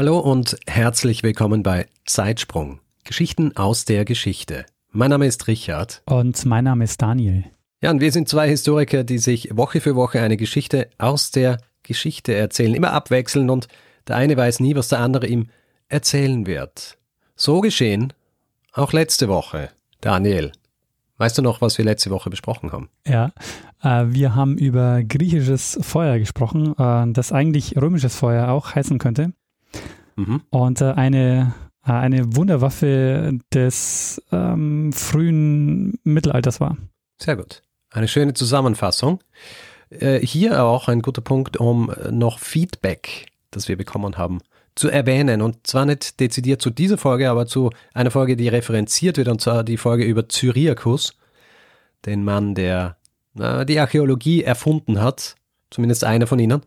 Hallo und herzlich willkommen bei Zeitsprung. Geschichten aus der Geschichte. Mein Name ist Richard. Und mein Name ist Daniel. Ja, und wir sind zwei Historiker, die sich Woche für Woche eine Geschichte aus der Geschichte erzählen, immer abwechselnd und der eine weiß nie, was der andere ihm erzählen wird. So geschehen auch letzte Woche. Daniel, weißt du noch, was wir letzte Woche besprochen haben? Ja, äh, wir haben über griechisches Feuer gesprochen, äh, das eigentlich römisches Feuer auch heißen könnte. Mhm. Und äh, eine, äh, eine Wunderwaffe des ähm, frühen Mittelalters war. Sehr gut. Eine schöne Zusammenfassung. Äh, hier auch ein guter Punkt, um noch Feedback, das wir bekommen haben, zu erwähnen. Und zwar nicht dezidiert zu dieser Folge, aber zu einer Folge, die referenziert wird, und zwar die Folge über Cyriacus, den Mann, der äh, die Archäologie erfunden hat, zumindest einer von ihnen.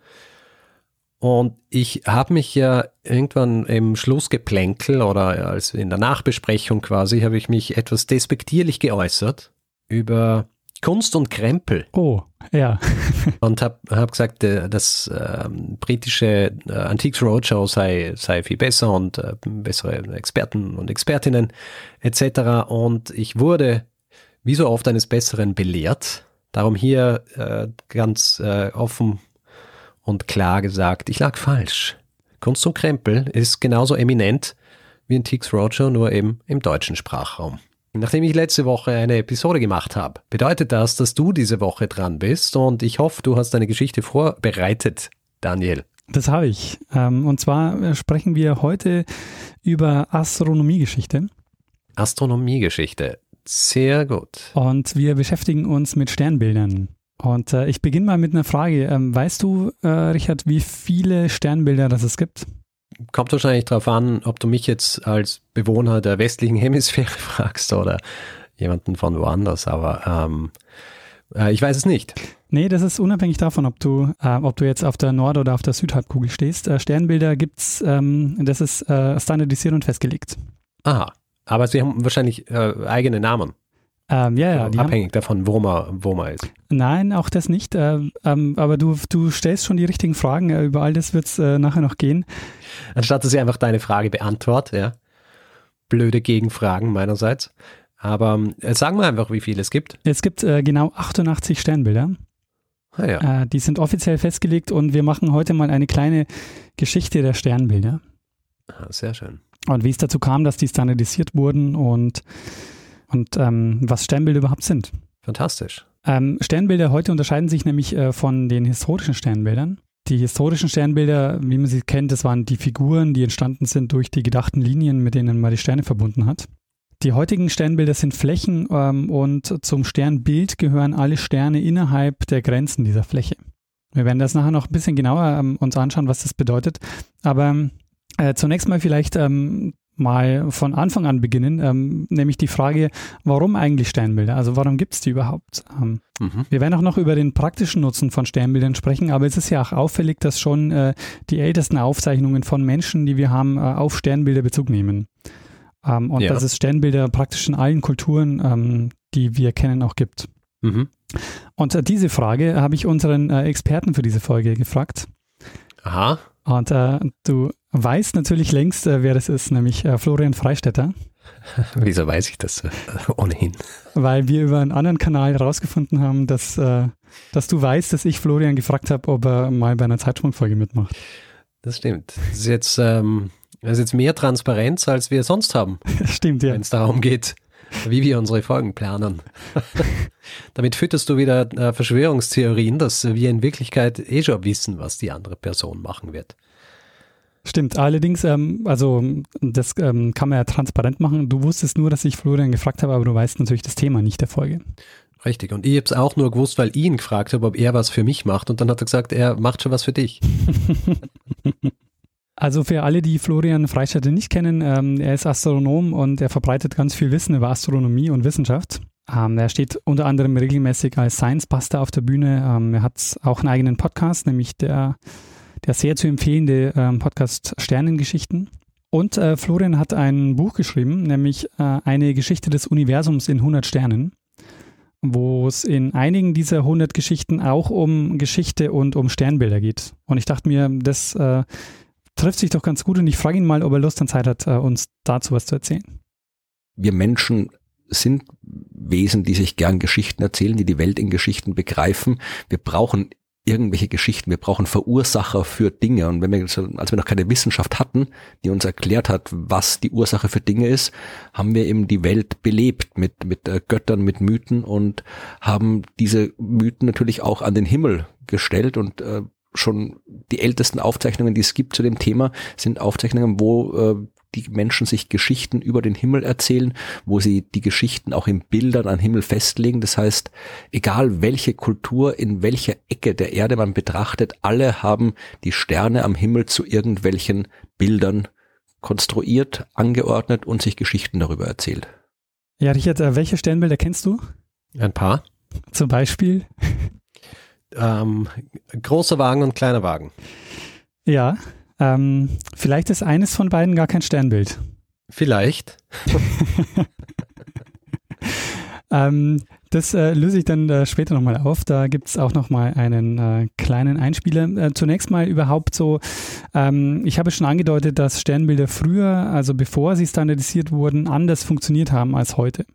Und ich habe mich ja irgendwann im Schlussgeplänkel oder als in der Nachbesprechung quasi, habe ich mich etwas despektierlich geäußert über Kunst und Krempel. Oh, ja. und habe hab gesagt, äh, das äh, britische äh, Antiques Roadshow sei, sei viel besser und äh, bessere Experten und Expertinnen etc. Und ich wurde wie so oft eines Besseren belehrt. Darum hier äh, ganz äh, offen und klar gesagt, ich lag falsch. Kunst und Krempel ist genauso eminent wie ein Tix Roger, nur eben im deutschen Sprachraum. Nachdem ich letzte Woche eine Episode gemacht habe, bedeutet das, dass du diese Woche dran bist und ich hoffe, du hast deine Geschichte vorbereitet, Daniel. Das habe ich. Ähm, und zwar sprechen wir heute über Astronomiegeschichte. Astronomiegeschichte. Sehr gut. Und wir beschäftigen uns mit Sternbildern. Und äh, ich beginne mal mit einer Frage. Ähm, weißt du, äh, Richard, wie viele Sternbilder das es gibt? Kommt wahrscheinlich darauf an, ob du mich jetzt als Bewohner der westlichen Hemisphäre fragst oder jemanden von woanders, aber ähm, äh, ich weiß es nicht. Nee, das ist unabhängig davon, ob du, äh, ob du jetzt auf der Nord- oder auf der Südhalbkugel stehst. Äh, Sternbilder gibt's, ähm, das ist äh, standardisiert und festgelegt. Aha, aber sie haben wahrscheinlich äh, eigene Namen. Ähm, ja, ja. Also abhängig haben, davon, wo man, wo man ist. Nein, auch das nicht. Äh, ähm, aber du, du stellst schon die richtigen Fragen. Äh, über all das wird es äh, nachher noch gehen. Anstatt dass ich einfach deine Frage beantworte, ja. Blöde Gegenfragen meinerseits. Aber äh, sagen wir einfach, wie viele es gibt. Es gibt äh, genau 88 Sternbilder. Ah, ja. Äh, die sind offiziell festgelegt und wir machen heute mal eine kleine Geschichte der Sternbilder. Ah, sehr schön. Und wie es dazu kam, dass die standardisiert wurden und und ähm, was Sternbilder überhaupt sind. Fantastisch. Ähm, Sternbilder heute unterscheiden sich nämlich äh, von den historischen Sternbildern. Die historischen Sternbilder, wie man sie kennt, das waren die Figuren, die entstanden sind durch die gedachten Linien, mit denen man die Sterne verbunden hat. Die heutigen Sternbilder sind Flächen ähm, und zum Sternbild gehören alle Sterne innerhalb der Grenzen dieser Fläche. Wir werden das nachher noch ein bisschen genauer ähm, uns anschauen, was das bedeutet. Aber äh, zunächst mal vielleicht ähm, mal von Anfang an beginnen, ähm, nämlich die Frage, warum eigentlich Sternbilder? Also warum gibt es die überhaupt? Ähm, mhm. Wir werden auch noch über den praktischen Nutzen von Sternbildern sprechen, aber es ist ja auch auffällig, dass schon äh, die ältesten Aufzeichnungen von Menschen, die wir haben, äh, auf Sternbilder Bezug nehmen. Ähm, und ja. dass es Sternbilder praktisch in allen Kulturen, ähm, die wir kennen, auch gibt. Mhm. Und äh, diese Frage habe ich unseren äh, Experten für diese Folge gefragt. Aha. Und äh, du weißt natürlich längst, äh, wer das ist, nämlich äh, Florian Freistetter. Wieso weiß ich das äh, ohnehin? Weil wir über einen anderen Kanal herausgefunden haben, dass, äh, dass du weißt, dass ich Florian gefragt habe, ob er mal bei einer Zeitsprungfolge mitmacht. Das stimmt. Das ist jetzt, ähm, das ist jetzt mehr Transparenz, als wir sonst haben. Stimmt, ja. Wenn es darum geht, wie wir unsere Folgen planen. Damit fütterst du wieder äh, Verschwörungstheorien, dass wir in Wirklichkeit eh schon wissen, was die andere Person machen wird. Stimmt, allerdings, ähm, also das ähm, kann man ja transparent machen. Du wusstest nur, dass ich Florian gefragt habe, aber du weißt natürlich das Thema nicht der Folge. Richtig, und ich habe es auch nur gewusst, weil ich ihn gefragt habe, ob er was für mich macht und dann hat er gesagt, er macht schon was für dich. Also für alle, die Florian Freistadt nicht kennen, ähm, er ist Astronom und er verbreitet ganz viel Wissen über Astronomie und Wissenschaft. Ähm, er steht unter anderem regelmäßig als Science Buster auf der Bühne. Ähm, er hat auch einen eigenen Podcast, nämlich der, der sehr zu empfehlende ähm, Podcast Sternengeschichten. Und äh, Florian hat ein Buch geschrieben, nämlich äh, eine Geschichte des Universums in 100 Sternen, wo es in einigen dieser 100 Geschichten auch um Geschichte und um Sternbilder geht. Und ich dachte mir, das äh, trifft sich doch ganz gut und ich frage ihn mal, ob er Lust und Zeit hat, äh, uns dazu was zu erzählen. Wir Menschen sind Wesen, die sich gern Geschichten erzählen, die die Welt in Geschichten begreifen. Wir brauchen irgendwelche Geschichten, wir brauchen Verursacher für Dinge. Und wenn wir, als wir noch keine Wissenschaft hatten, die uns erklärt hat, was die Ursache für Dinge ist, haben wir eben die Welt belebt mit, mit äh, Göttern, mit Mythen und haben diese Mythen natürlich auch an den Himmel gestellt und äh, schon die ältesten Aufzeichnungen, die es gibt zu dem Thema, sind Aufzeichnungen, wo äh, die Menschen sich Geschichten über den Himmel erzählen, wo sie die Geschichten auch in Bildern an Himmel festlegen. Das heißt, egal welche Kultur in welcher Ecke der Erde man betrachtet, alle haben die Sterne am Himmel zu irgendwelchen Bildern konstruiert, angeordnet und sich Geschichten darüber erzählt. Ja, Richard, äh, welche Sternbilder kennst du? Ein paar. Zum Beispiel? Ähm, großer Wagen und kleiner Wagen. Ja, ähm, vielleicht ist eines von beiden gar kein Sternbild. Vielleicht. ähm, das äh, löse ich dann äh, später nochmal auf. Da gibt es auch nochmal einen äh, kleinen Einspieler. Äh, zunächst mal überhaupt so, ähm, ich habe schon angedeutet, dass Sternbilder früher, also bevor sie standardisiert wurden, anders funktioniert haben als heute.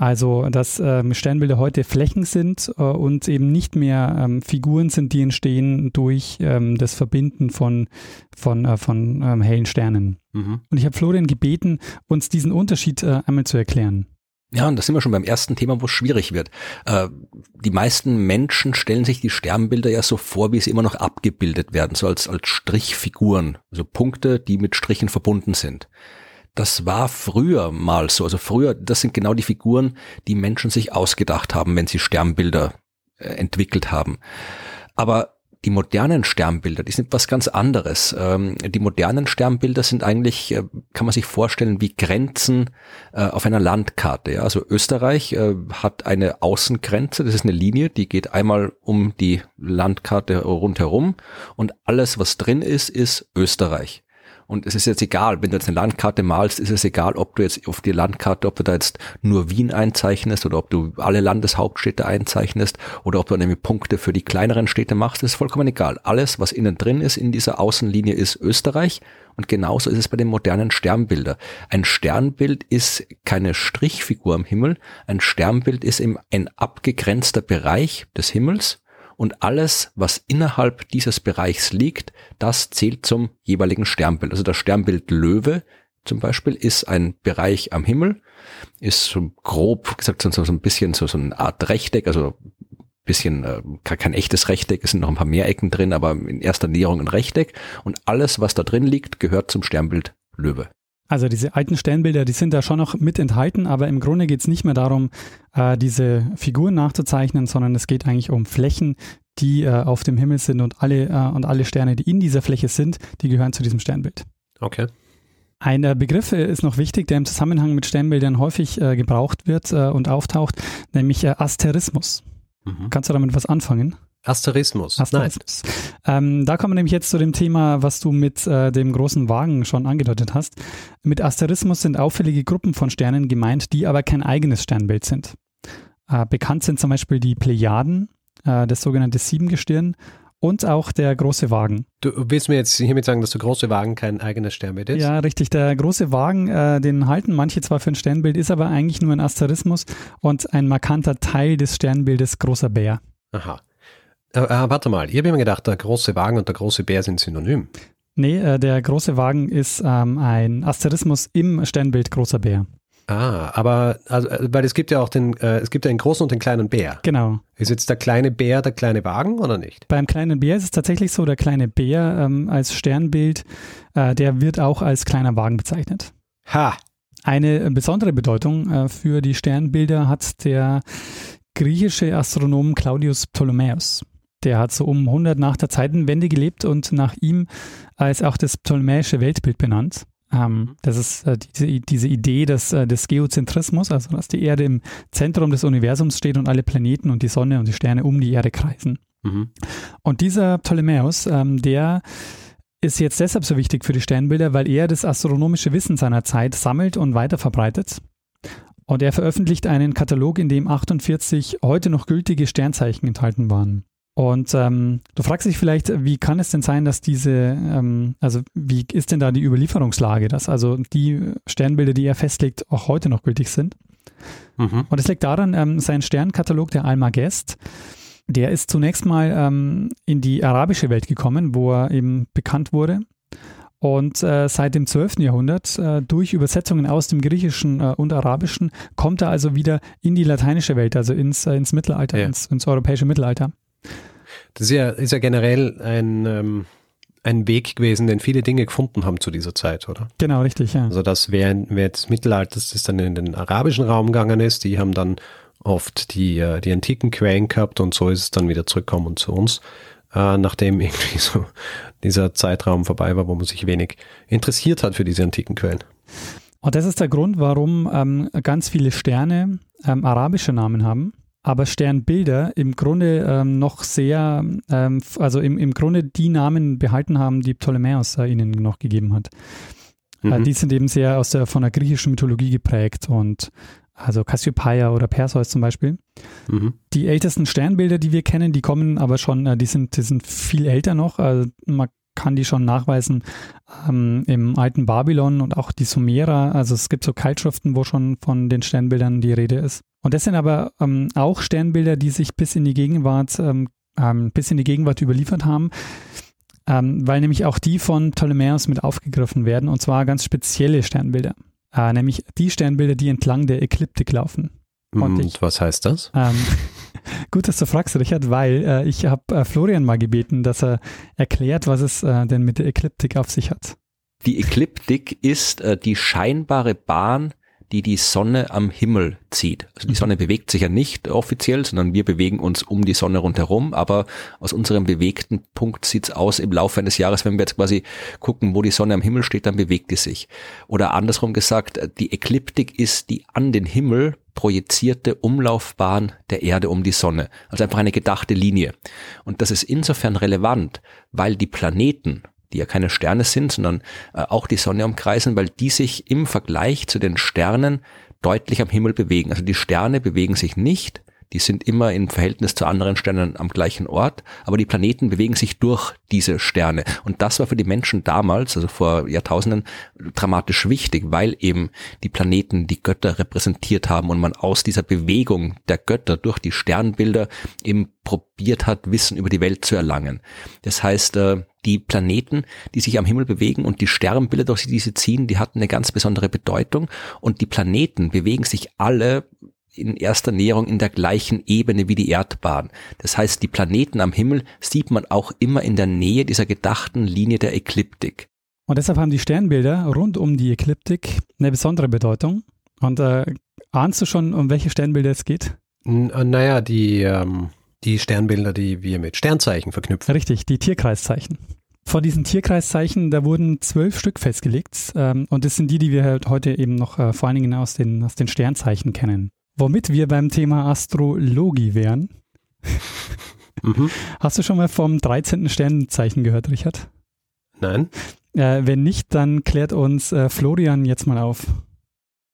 Also, dass ähm, Sternbilder heute Flächen sind äh, und eben nicht mehr ähm, Figuren sind, die entstehen durch ähm, das Verbinden von, von, äh, von ähm, hellen Sternen. Mhm. Und ich habe Florian gebeten, uns diesen Unterschied äh, einmal zu erklären. Ja, und da sind wir schon beim ersten Thema, wo es schwierig wird. Äh, die meisten Menschen stellen sich die Sternbilder ja so vor, wie sie immer noch abgebildet werden, so als, als Strichfiguren, also Punkte, die mit Strichen verbunden sind. Das war früher mal so. Also früher, das sind genau die Figuren, die Menschen sich ausgedacht haben, wenn sie Sternbilder äh, entwickelt haben. Aber die modernen Sternbilder, die sind was ganz anderes. Ähm, die modernen Sternbilder sind eigentlich, äh, kann man sich vorstellen, wie Grenzen äh, auf einer Landkarte. Also Österreich hat eine Außengrenze, das ist eine Linie, die geht einmal um die Landkarte rundherum und alles, was drin ist, ist Österreich. Und es ist jetzt egal, wenn du jetzt eine Landkarte malst, ist es egal, ob du jetzt auf die Landkarte, ob du da jetzt nur Wien einzeichnest oder ob du alle Landeshauptstädte einzeichnest oder ob du nämlich Punkte für die kleineren Städte machst, ist vollkommen egal. Alles, was innen drin ist in dieser Außenlinie, ist Österreich. Und genauso ist es bei den modernen Sternbilder. Ein Sternbild ist keine Strichfigur am Himmel. Ein Sternbild ist eben ein abgegrenzter Bereich des Himmels und alles, was innerhalb dieses Bereichs liegt, das zählt zum jeweiligen Sternbild. Also das Sternbild Löwe zum Beispiel ist ein Bereich am Himmel, ist so grob gesagt so, so ein bisschen so, so eine Art Rechteck, also bisschen äh, kein echtes Rechteck, es sind noch ein paar mehr Ecken drin, aber in erster Näherung ein Rechteck und alles, was da drin liegt, gehört zum Sternbild Löwe. Also diese alten Sternbilder, die sind da schon noch mit enthalten, aber im Grunde geht es nicht mehr darum, äh, diese Figuren nachzuzeichnen, sondern es geht eigentlich um Flächen, die äh, auf dem Himmel sind und alle, äh, und alle Sterne, die in dieser Fläche sind, die gehören zu diesem Sternbild. Okay. Ein äh, Begriff ist noch wichtig, der im Zusammenhang mit Sternbildern häufig äh, gebraucht wird äh, und auftaucht, nämlich Asterismus. Mhm. Kannst du damit was anfangen? Asterismus. Asterismus. Ähm, da kommen wir nämlich jetzt zu dem Thema, was du mit äh, dem großen Wagen schon angedeutet hast. Mit Asterismus sind auffällige Gruppen von Sternen gemeint, die aber kein eigenes Sternbild sind. Äh, bekannt sind zum Beispiel die Plejaden, äh, das sogenannte Siebengestirn und auch der große Wagen. Du willst mir jetzt hiermit sagen, dass der große Wagen kein eigenes Sternbild ist? Ja, richtig. Der große Wagen, äh, den halten manche zwar für ein Sternbild, ist aber eigentlich nur ein Asterismus und ein markanter Teil des Sternbildes großer Bär. Aha. Äh, äh, warte mal, ich habe immer gedacht, der große Wagen und der große Bär sind synonym. Nee, äh, der große Wagen ist ähm, ein Asterismus im Sternbild großer Bär. Ah, aber also, äh, weil es gibt ja auch den, äh, es gibt ja den großen und den kleinen Bär. Genau. Ist jetzt der kleine Bär der kleine Wagen oder nicht? Beim kleinen Bär ist es tatsächlich so, der kleine Bär ähm, als Sternbild, äh, der wird auch als kleiner Wagen bezeichnet. Ha! Eine besondere Bedeutung äh, für die Sternbilder hat der griechische Astronom Claudius Ptolemäus. Der hat so um 100 nach der Zeitenwende gelebt und nach ihm ist auch das ptolemäische Weltbild benannt. Ähm, mhm. das ist äh, diese, diese Idee des, äh, des Geozentrismus, also dass die Erde im Zentrum des Universums steht und alle Planeten und die Sonne und die Sterne um die Erde kreisen. Mhm. Und dieser Ptolemäus, ähm, der ist jetzt deshalb so wichtig für die Sternbilder, weil er das astronomische Wissen seiner Zeit sammelt und weiterverbreitet. Und er veröffentlicht einen Katalog, in dem 48 heute noch gültige Sternzeichen enthalten waren. Und ähm, du fragst dich vielleicht, wie kann es denn sein, dass diese, ähm, also wie ist denn da die Überlieferungslage, dass also die Sternbilder, die er festlegt, auch heute noch gültig sind? Mhm. Und es liegt daran, ähm, sein Sternkatalog, der Almagest, der ist zunächst mal ähm, in die arabische Welt gekommen, wo er eben bekannt wurde. Und äh, seit dem 12. Jahrhundert, äh, durch Übersetzungen aus dem Griechischen äh, und Arabischen, kommt er also wieder in die lateinische Welt, also ins, äh, ins Mittelalter, ja. ins, ins, europäische Mittelalter. Das ist ja, ist ja generell ein, ähm, ein Weg gewesen, den viele Dinge gefunden haben zu dieser Zeit, oder? Genau, richtig, ja. Also dass während, während des Mittelalters das dann in den arabischen Raum gegangen ist, die haben dann oft die, äh, die antiken Quellen gehabt und so ist es dann wieder zurückgekommen zu uns, äh, nachdem irgendwie so dieser Zeitraum vorbei war, wo man sich wenig interessiert hat für diese antiken Quellen. Und das ist der Grund, warum ähm, ganz viele Sterne ähm, arabische Namen haben, aber Sternbilder im Grunde ähm, noch sehr, ähm, also im, im Grunde die Namen behalten haben, die Ptolemäus äh, ihnen noch gegeben hat. Äh, mhm. Äh, die sind eben sehr aus der, von der griechischen Mythologie geprägt und also Cassiopeia oder Perseus zum Beispiel. Mhm. Die ältesten Sternbilder, die wir kennen, die kommen aber schon, äh, die sind, die sind viel älter noch. Also man kann die schon nachweisen ähm, im alten Babylon und auch die Sumerer. Also es gibt so Keilschriften, wo schon von den Sternbildern die Rede ist. Und das sind aber ähm, auch Sternbilder, die sich bis in die Gegenwart, ähm, ähm bis in die Gegenwart überliefert haben ähm, weil nämlich auch die von Ptolemäus mit aufgegriffen werden und zwar ganz spezielle Sternbilder äh, nämlich die Sternbilder, die entlang der Ekliptik laufen. Und, und ich, was heißt das? Ähm, gut, dass du fragst, Richard, weil äh, ich habe äh, Florian mal gebeten, dass er erklärt, was es äh, denn mit der Ekliptik auf sich hat. Die Ekliptik ist äh, die scheinbare Bahn die die Sonne am Himmel zieht. Also die mhm. Sonne bewegt sich ja nicht offiziell, sondern wir bewegen uns um die Sonne rundherum. Aber aus unserem bewegten Punkt sieht's aus im Laufe eines Jahres, wenn wir jetzt quasi gucken, wo die Sonne am Himmel steht, dann bewegt die sich. Oder andersrum gesagt, die Ekliptik ist die an den Himmel projizierte Umlaufbahn der Erde um die Sonne. Also einfach eine gedachte Linie. Und das ist insofern relevant, weil die Planeten die ja keine Sterne sind, sondern äh, auch die Sonne umkreisen, weil die sich im Vergleich zu den Sternen deutlich am Himmel bewegen. Also die Sterne bewegen sich nicht, die sind immer im Verhältnis zu anderen Sternen am gleichen Ort, aber die Planeten bewegen sich durch diese Sterne. Und das war für die Menschen damals, also vor Jahrtausenden, dramatisch wichtig, weil eben die Planeten die Götter repräsentiert haben und man aus dieser Bewegung der Götter durch die Sternbilder eben probiert hat, Wissen über die Welt zu erlangen. Das heißt, äh, die Planeten, die sich am Himmel bewegen und die Sternbilder, durch die sie ziehen, die hatten eine ganz besondere Bedeutung und die Planeten bewegen sich alle in erster Näherung in der gleichen Ebene wie die Erdbahn. Das heißt, die Planeten am Himmel sieht man auch immer in der Nähe dieser gedachten Linie der Ekliptik. Und deshalb haben die Sternbilder rund um die Ekliptik eine besondere Bedeutung. Und äh, ahnst du schon, um welche Sternbilder es geht? N äh, naja, die, ähm, die Sternbilder, die wir mit Sternzeichen verknüpfen. Richtig, die Tierkreiszeichen. Von diesen Tierkreiszeichen, da wurden zwölf Stück festgelegt. Ähm, und das sind die, die wir halt heute eben noch äh, vor allen Dingen aus den, aus den Sternzeichen kennen. Womit wir beim Thema Astrologie wären. mhm. Hast du schon mal vom 13. Sternzeichen gehört, Richard? Nein. Äh, wenn nicht, dann klärt uns äh, Florian jetzt mal auf.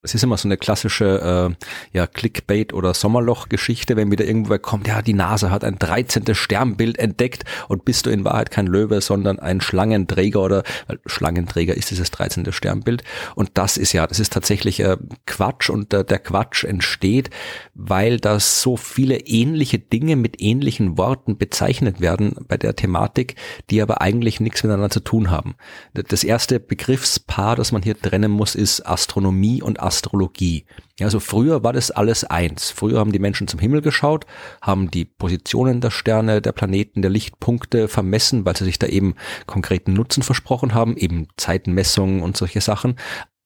Es ist immer so eine klassische äh, ja, Clickbait- oder Sommerloch-Geschichte, wenn wieder irgendwo kommt, ja, die NASA hat ein 13. Sternbild entdeckt und bist du in Wahrheit kein Löwe, sondern ein Schlangenträger oder weil Schlangenträger ist dieses 13. Sternbild. Und das ist ja, das ist tatsächlich äh, Quatsch und äh, der Quatsch entsteht, weil da so viele ähnliche Dinge mit ähnlichen Worten bezeichnet werden bei der Thematik, die aber eigentlich nichts miteinander zu tun haben. Das erste Begriffspaar, das man hier trennen muss, ist Astronomie und Astronomie. Astrologie. Ja, also früher war das alles eins. Früher haben die Menschen zum Himmel geschaut, haben die Positionen der Sterne, der Planeten, der Lichtpunkte vermessen, weil sie sich da eben konkreten Nutzen versprochen haben, eben Zeitenmessungen und solche Sachen.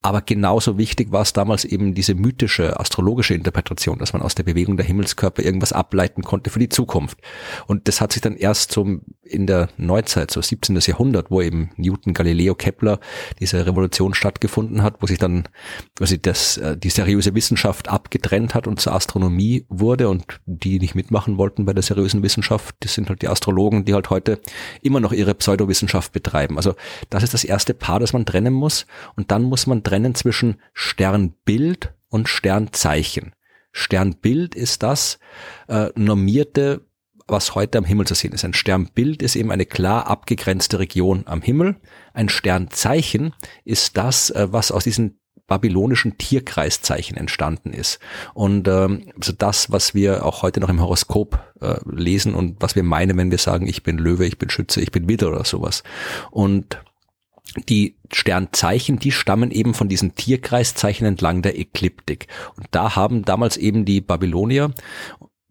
Aber genauso wichtig war es damals eben diese mythische, astrologische Interpretation, dass man aus der Bewegung der Himmelskörper irgendwas ableiten konnte für die Zukunft. Und das hat sich dann erst so in der Neuzeit, so 17. Jahrhundert, wo eben Newton, Galileo, Kepler diese Revolution stattgefunden hat, wo sich dann quasi das, äh, die seriöse Wissenschaft abgetrennt hat und zur Astronomie wurde und die nicht mitmachen wollten bei der seriösen Wissenschaft, das sind halt die Astrologen, die halt heute immer noch ihre Pseudowissenschaft betreiben. Also das ist das erste Paar, das man trennen muss. Und dann muss man trennen zwischen Sternbild und Sternzeichen. Sternbild ist das äh, normierte, was heute am Himmel zu sehen ist. Ein Sternbild ist eben eine klar abgegrenzte Region am Himmel. Ein Sternzeichen ist das, äh, was aus diesen babylonischen Tierkreiszeichen entstanden ist. Und ähm, also das, was wir auch heute noch im Horoskop äh, lesen und was wir meinen, wenn wir sagen, ich bin Löwe, ich bin Schütze, ich bin Widder oder sowas. Und die Sternzeichen, die stammen eben von diesen Tierkreiszeichen entlang der Ekliptik. Und da haben damals eben die Babylonier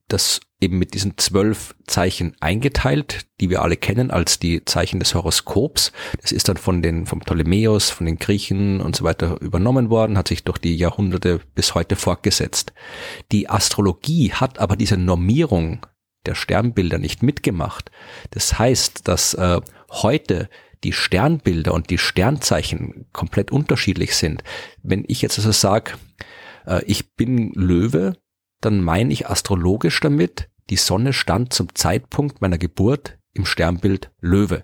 das eben mit diesen zwölf Zeichen eingeteilt, die wir alle kennen als die Zeichen des Horoskops. Das ist dann von den, vom Ptolemäus, von den Griechen und so weiter übernommen worden, hat sich durch die Jahrhunderte bis heute fortgesetzt. Die Astrologie hat aber diese Normierung der Sternbilder nicht mitgemacht. Das heißt, dass äh, heute die Sternbilder und die Sternzeichen komplett unterschiedlich sind. Wenn ich jetzt also sage, äh, ich bin Löwe, dann meine ich astrologisch damit, die Sonne stand zum Zeitpunkt meiner Geburt im Sternbild Löwe.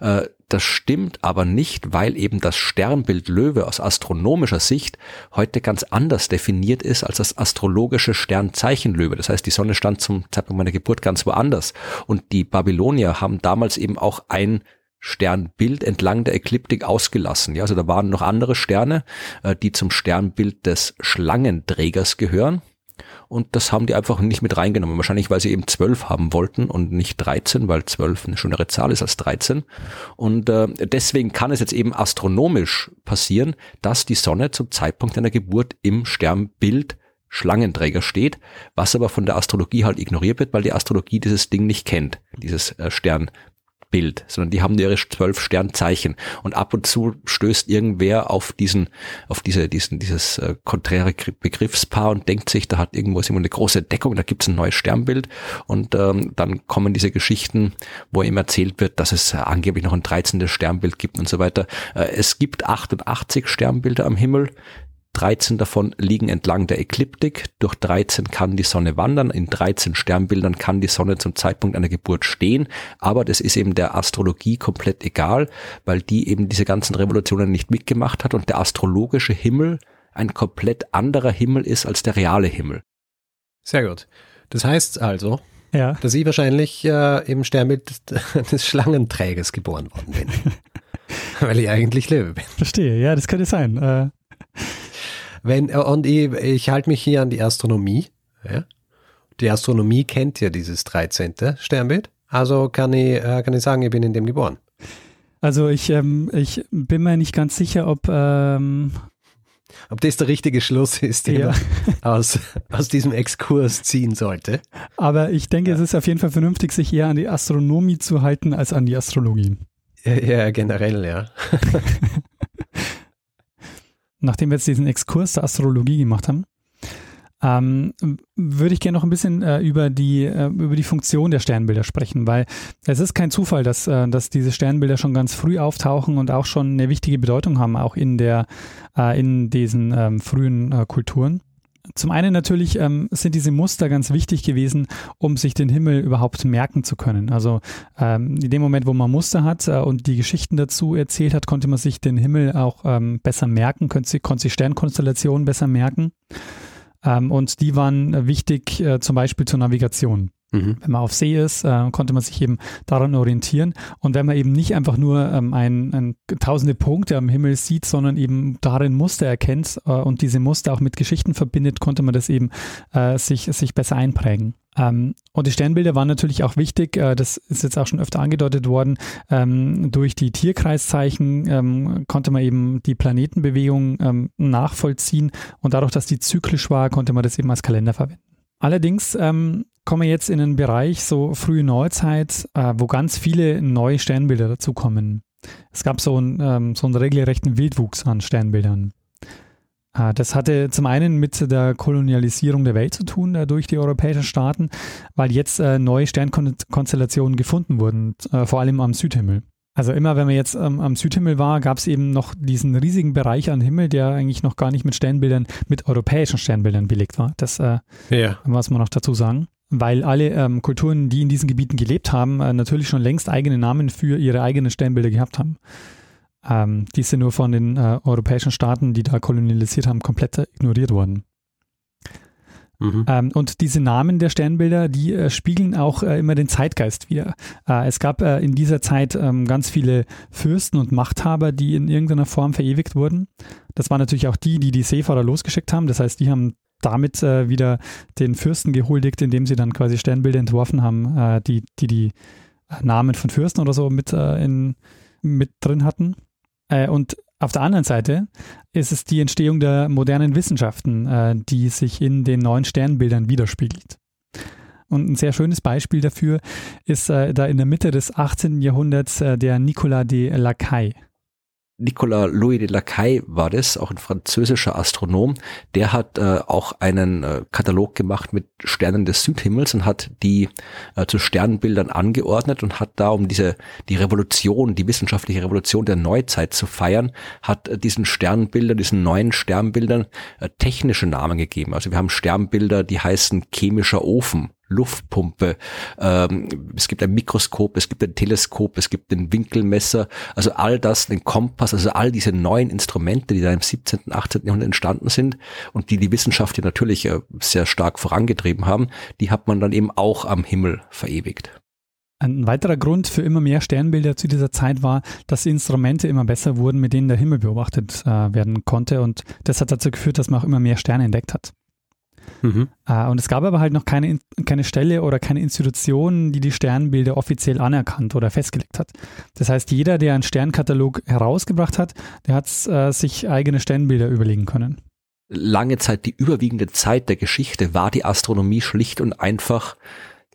Äh, das stimmt aber nicht, weil eben das Sternbild Löwe aus astronomischer Sicht heute ganz anders definiert ist als das astrologische Sternzeichen Löwe. Das heißt, die Sonne stand zum Zeitpunkt meiner Geburt ganz woanders. Und die Babylonier haben damals eben auch ein Sternbild entlang der Ekliptik ausgelassen. Ja, also da waren noch andere Sterne, äh, die zum Sternbild des Schlangenträgers gehören. Und das haben die einfach nicht mit reingenommen. Wahrscheinlich, weil sie eben zwölf haben wollten und nicht 13, weil zwölf eine schönere Zahl ist als 13. Und äh, deswegen kann es jetzt eben astronomisch passieren, dass die Sonne zum Zeitpunkt einer Geburt im Sternbild Schlangenträger steht, was aber von der Astrologie halt ignoriert wird, weil die Astrologie dieses Ding nicht kennt, dieses äh, Stern, Bild, sondern die haben ihre zwölf Sternzeichen. Und ab und zu stößt irgendwer auf diesen, auf diese, diesen, dieses äh, konträre Begriffspaar und denkt sich, da hat irgendwo ist immer eine große Deckung, da gibt's ein neues Sternbild. Und ähm, dann kommen diese Geschichten, wo ihm erzählt wird, dass es äh, angeblich noch ein 13. Sternbild gibt und so weiter. Äh, es gibt 88 Sternbilder am Himmel. 13 davon liegen entlang der Ekliptik. Durch 13 kann die Sonne wandern. In 13 Sternbildern kann die Sonne zum Zeitpunkt einer Geburt stehen. Aber das ist eben der Astrologie komplett egal, weil die eben diese ganzen Revolutionen nicht mitgemacht hat und der astrologische Himmel ein komplett anderer Himmel ist als der reale Himmel. Sehr gut. Das heißt also, ja. dass ich wahrscheinlich äh, im Sternbild des Schlangenträgers geboren worden bin. weil ich eigentlich Löwe bin. Verstehe, ja, das könnte sein. Äh, wenn, äh, und ich, ich halte mich hier an die Astronomie. Ja? Die Astronomie kennt ja dieses 13. Sternbild. Also kann ich, äh, kann ich sagen, ich bin in dem geboren. Also ich, ähm, ich bin mir nicht ganz sicher, ob, ähm, ob das der richtige Schluss ist, den ja. man aus, aus diesem Exkurs ziehen sollte. Aber ich denke, ja. es ist auf jeden Fall vernünftig, sich eher an die Astronomie zu halten als an die Astrologie. Ja, ja generell, ja. nachdem wir jetzt diesen Exkurs der Astrologie gemacht haben, ähm, würde ich gerne noch ein bisschen äh, über, die, äh, über die Funktion der Sternbilder sprechen, weil es ist kein Zufall, dass, äh, dass diese Sternbilder schon ganz früh auftauchen und auch schon eine wichtige Bedeutung haben, auch in, der, äh, in diesen ähm, frühen äh, Kulturen. Zum einen natürlich ähm, sind diese Muster ganz wichtig gewesen, um sich den Himmel überhaupt merken zu können. Also ähm, in dem Moment, wo man Muster hat äh, und die Geschichten dazu erzählt hat, konnte man sich den Himmel auch ähm, besser merken, konnte, konnte sich Sternkonstellationen besser merken. Ähm, und die waren wichtig äh, zum Beispiel zur Navigation. Mhm. Wenn man auf See ist, äh, konnte man sich eben daran orientieren. Und wenn man eben nicht einfach nur ähm, ein, ein, tausende Punkte am Himmel sieht, sondern eben darin Muster erkennt äh, und diese Muster auch mit Geschichten verbindet, konnte man das eben äh, sich, sich besser einprägen. Ähm, und die Sternbilder waren natürlich auch wichtig, äh, das ist jetzt auch schon öfter angedeutet worden, ähm, durch die Tierkreiszeichen ähm, konnte man eben die Planetenbewegung ähm, nachvollziehen und dadurch, dass die zyklisch war, konnte man das eben als Kalender verwenden. Allerdings ähm, kommen wir jetzt in einen Bereich, so frühe Neuzeit, äh, wo ganz viele neue Sternbilder dazukommen. Es gab so, ein, ähm, so einen regelrechten Wildwuchs an Sternbildern. Äh, das hatte zum einen mit der Kolonialisierung der Welt zu tun äh, durch die europäischen Staaten, weil jetzt äh, neue Sternkonstellationen gefunden wurden, vor allem am Südhimmel. Also immer, wenn man jetzt ähm, am Südhimmel war, gab es eben noch diesen riesigen Bereich an Himmel, der eigentlich noch gar nicht mit Sternbildern, mit europäischen Sternbildern belegt war. Das äh, ja. muss man noch dazu sagen. Weil alle ähm, Kulturen, die in diesen Gebieten gelebt haben, äh, natürlich schon längst eigene Namen für ihre eigenen Sternbilder gehabt haben. Ähm, die sind nur von den äh, europäischen Staaten, die da kolonialisiert haben, komplett ignoriert worden. Mhm. Ähm, und diese Namen der Sternbilder, die äh, spiegeln auch äh, immer den Zeitgeist wieder. Äh, es gab äh, in dieser Zeit ähm, ganz viele Fürsten und Machthaber, die in irgendeiner Form verewigt wurden. Das waren natürlich auch die, die die Seefahrer losgeschickt haben. Das heißt, die haben damit äh, wieder den Fürsten gehuldigt, indem sie dann quasi Sternbilder entworfen haben, äh, die, die die Namen von Fürsten oder so mit, in, mit drin hatten. und auf der anderen Seite ist es die Entstehung der modernen Wissenschaften, äh, die sich in den neuen Sternbildern widerspiegelt. Und ein sehr schönes Beispiel dafür ist äh, da in der Mitte des 18. Jahrhunderts äh, der Nicolas de Lacaille. Nicolas Louis de Lacaille war das, auch ein französischer Astronom. Der hat äh, auch einen äh, Katalog gemacht mit Sternen des Südhimmels und hat die äh, zu Sternbildern angeordnet und hat da, um diese die Revolution, die wissenschaftliche Revolution der Neuzeit zu feiern, hat äh, diesen Sternbildern, diesen neuen Sternbildern äh, technische Namen gegeben. Also wir haben Sternbilder, die heißen chemischer Ofen Luftpumpe, ähm, es gibt ein Mikroskop, es gibt ein Teleskop, es gibt ein Winkelmesser, also all das, den Kompass, also all diese neuen Instrumente, die da im 17., 18. Jahrhundert entstanden sind und die die Wissenschaft hier natürlich äh, sehr stark vorangetrieben haben, die hat man dann eben auch am Himmel verewigt. Ein weiterer Grund für immer mehr Sternbilder zu dieser Zeit war, dass Instrumente immer besser wurden, mit denen der Himmel beobachtet äh, werden konnte. Und das hat dazu geführt, dass man auch immer mehr Sterne entdeckt hat. Mhm. Äh, und es gab aber halt noch keine, keine Stelle oder keine Institution, die die Sternbilder offiziell anerkannt oder festgelegt hat. Das heißt, jeder, der einen Sternkatalog herausgebracht hat, der hat äh, sich eigene Sternbilder überlegen können. Lange Zeit, die überwiegende Zeit der Geschichte war die Astronomie schlicht und einfach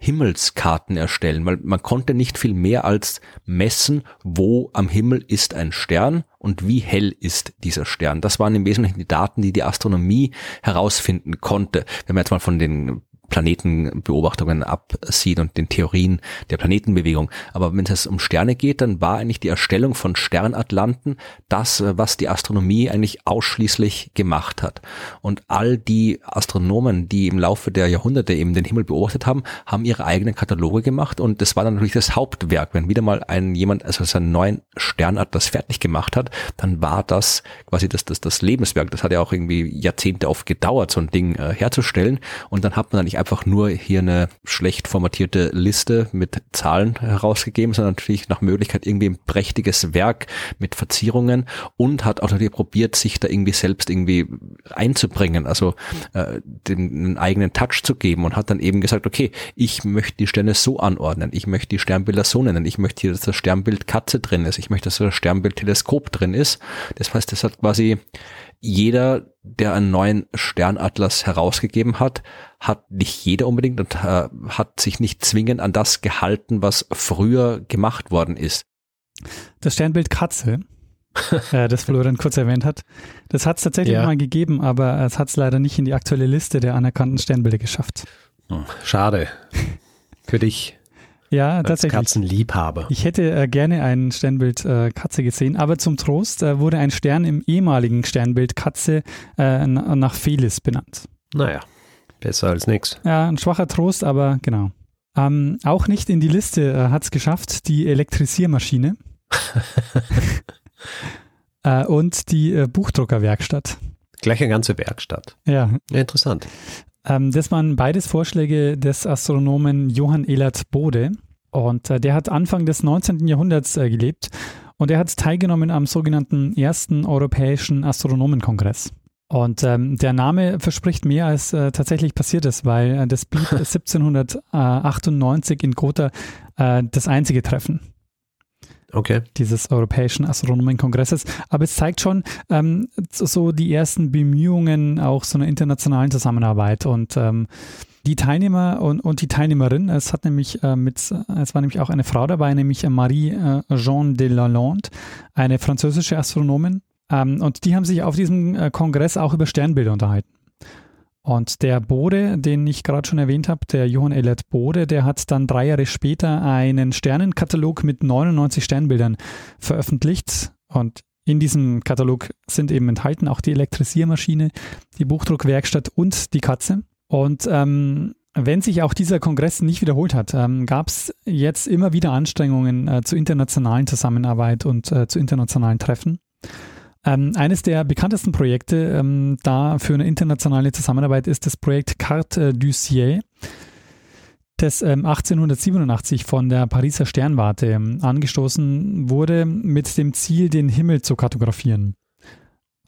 Himmelskarten erstellen, weil man konnte nicht viel mehr als messen, wo am Himmel ist ein Stern und wie hell ist dieser Stern. Das waren im Wesentlichen die Daten, die die Astronomie herausfinden konnte. Wenn man jetzt mal von den Planetenbeobachtungen absieht und den Theorien der Planetenbewegung. Aber wenn es um Sterne geht, dann war eigentlich die Erstellung von Sternatlanten das, was die Astronomie eigentlich ausschließlich gemacht hat. Und all die Astronomen, die im Laufe der Jahrhunderte eben den Himmel beobachtet haben, haben ihre eigenen Kataloge gemacht und das war dann natürlich das Hauptwerk. Wenn wieder mal ein jemand also seinen neuen Sternatlas fertig gemacht hat, dann war das quasi das, das, das Lebenswerk. Das hat ja auch irgendwie Jahrzehnte oft gedauert, so ein Ding äh, herzustellen. Und dann hat man dann einfach nur hier eine schlecht formatierte Liste mit Zahlen herausgegeben, sondern natürlich nach Möglichkeit irgendwie ein prächtiges Werk mit Verzierungen und hat auch natürlich probiert, sich da irgendwie selbst irgendwie einzubringen, also äh, den eigenen Touch zu geben und hat dann eben gesagt, okay, ich möchte die Sterne so anordnen, ich möchte die Sternbilder so nennen, ich möchte hier, dass das Sternbild Katze drin ist, ich möchte, dass das Sternbild Teleskop drin ist. Das heißt, das hat quasi jeder, der einen neuen Sternatlas herausgegeben hat, hat nicht jeder unbedingt und äh, hat sich nicht zwingend an das gehalten, was früher gemacht worden ist. Das Sternbild Katze, äh, das Florian kurz erwähnt hat, das hat es tatsächlich ja. mal gegeben, aber es hat es leider nicht in die aktuelle Liste der anerkannten Sternbilder geschafft. Schade. Für dich. Ja, als tatsächlich. Katzenliebhaber. Ich hätte äh, gerne ein Sternbild äh, Katze gesehen, aber zum Trost äh, wurde ein Stern im ehemaligen Sternbild Katze äh, nach Felis benannt. Naja, besser als nichts. Ja, ein schwacher Trost, aber genau. Ähm, auch nicht in die Liste äh, hat es geschafft, die Elektrisiermaschine äh, und die äh, Buchdruckerwerkstatt. Gleich eine ganze Werkstatt. Ja. ja interessant. Ähm, das waren beides Vorschläge des Astronomen Johann Elert Bode. Und äh, der hat Anfang des 19. Jahrhunderts äh, gelebt und er hat teilgenommen am sogenannten ersten europäischen Astronomenkongress. Und ähm, der Name verspricht mehr, als äh, tatsächlich passiert ist, weil äh, das blieb 1798 in Gotha äh, das einzige Treffen okay. dieses Europäischen Astronomenkongresses. Aber es zeigt schon ähm, so die ersten Bemühungen auch so einer internationalen Zusammenarbeit und ähm, die Teilnehmer und, und die Teilnehmerin, es hat nämlich äh, mit, es war nämlich auch eine Frau dabei, nämlich Marie äh, Jean de Lalande, eine französische Astronomin. Ähm, und die haben sich auf diesem äh, Kongress auch über Sternbilder unterhalten. Und der Bode, den ich gerade schon erwähnt habe, der Johann Elert Bode, der hat dann drei Jahre später einen Sternenkatalog mit 99 Sternbildern veröffentlicht. Und in diesem Katalog sind eben enthalten auch die Elektrisiermaschine, die Buchdruckwerkstatt und die Katze. Und ähm, wenn sich auch dieser Kongress nicht wiederholt hat, ähm, gab es jetzt immer wieder Anstrengungen äh, zur internationalen Zusammenarbeit und äh, zu internationalen Treffen. Ähm, eines der bekanntesten Projekte ähm, da für eine internationale Zusammenarbeit ist das Projekt Carte du Ciel, das ähm, 1887 von der Pariser Sternwarte ähm, angestoßen wurde, mit dem Ziel, den Himmel zu kartografieren.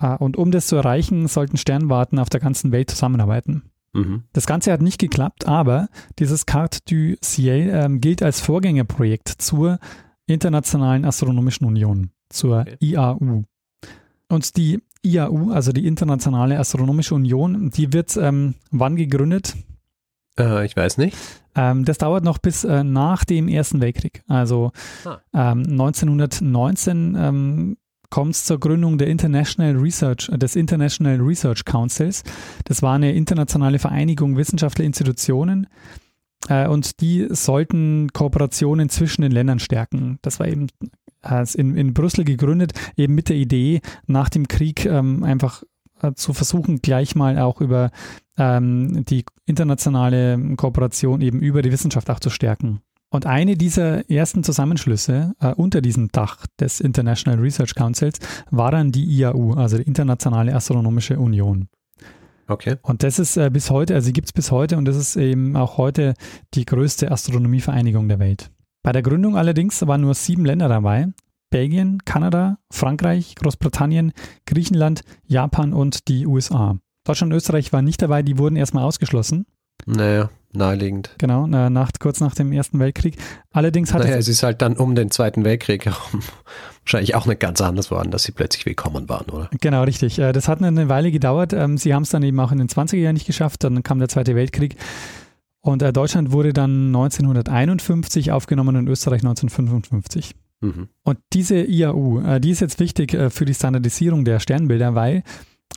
Äh, und um das zu erreichen, sollten Sternwarten auf der ganzen Welt zusammenarbeiten. Mhm. Das Ganze hat nicht geklappt, aber dieses Carte du Ciel ähm, gilt als Vorgängerprojekt zur Internationalen Astronomischen Union, zur okay. IAU. Und die IAU, also die Internationale Astronomische Union, die wird ähm, wann gegründet? Äh, ich weiß nicht. Ähm, das dauert noch bis äh, nach dem Ersten Weltkrieg. Also ah. ähm, 1919 ähm, kommt es zur Gründung der International Research, des International Research Councils. Das war eine internationale Vereinigung wissenschaftlicher Institutionen. Äh, und die sollten Kooperationen zwischen den Ländern stärken. Das war eben in, in Brüssel gegründet, eben mit der Idee, nach dem Krieg ähm, einfach äh, zu versuchen, gleich mal auch über ähm, die internationale Kooperation eben über die Wissenschaft auch zu stärken. Und eine dieser ersten Zusammenschlüsse äh, unter diesem Dach des International Research Councils war dann die IAU, also die Internationale Astronomische Union. Okay. Und das ist äh, bis heute, also gibt es bis heute und das ist eben auch heute die größte Astronomievereinigung der Welt. Bei der Gründung allerdings waren nur sieben Länder dabei. Belgien, Kanada, Frankreich, Großbritannien, Griechenland, Japan und die USA. Deutschland und Österreich waren nicht dabei, die wurden erstmal ausgeschlossen. Naja, naheliegend. Genau, nach, kurz nach dem Ersten Weltkrieg. Allerdings hat naja, es, ist halt dann um den Zweiten Weltkrieg herum wahrscheinlich auch nicht ganz anders worden, dass sie plötzlich willkommen waren, oder? Genau, richtig. Äh, das hat eine Weile gedauert. Ähm, sie haben es dann eben auch in den 20er Jahren nicht geschafft. Dann kam der Zweite Weltkrieg. Und äh, Deutschland wurde dann 1951 aufgenommen und Österreich 1955. Mhm. Und diese IAU, äh, die ist jetzt wichtig für die Standardisierung der Sternbilder, weil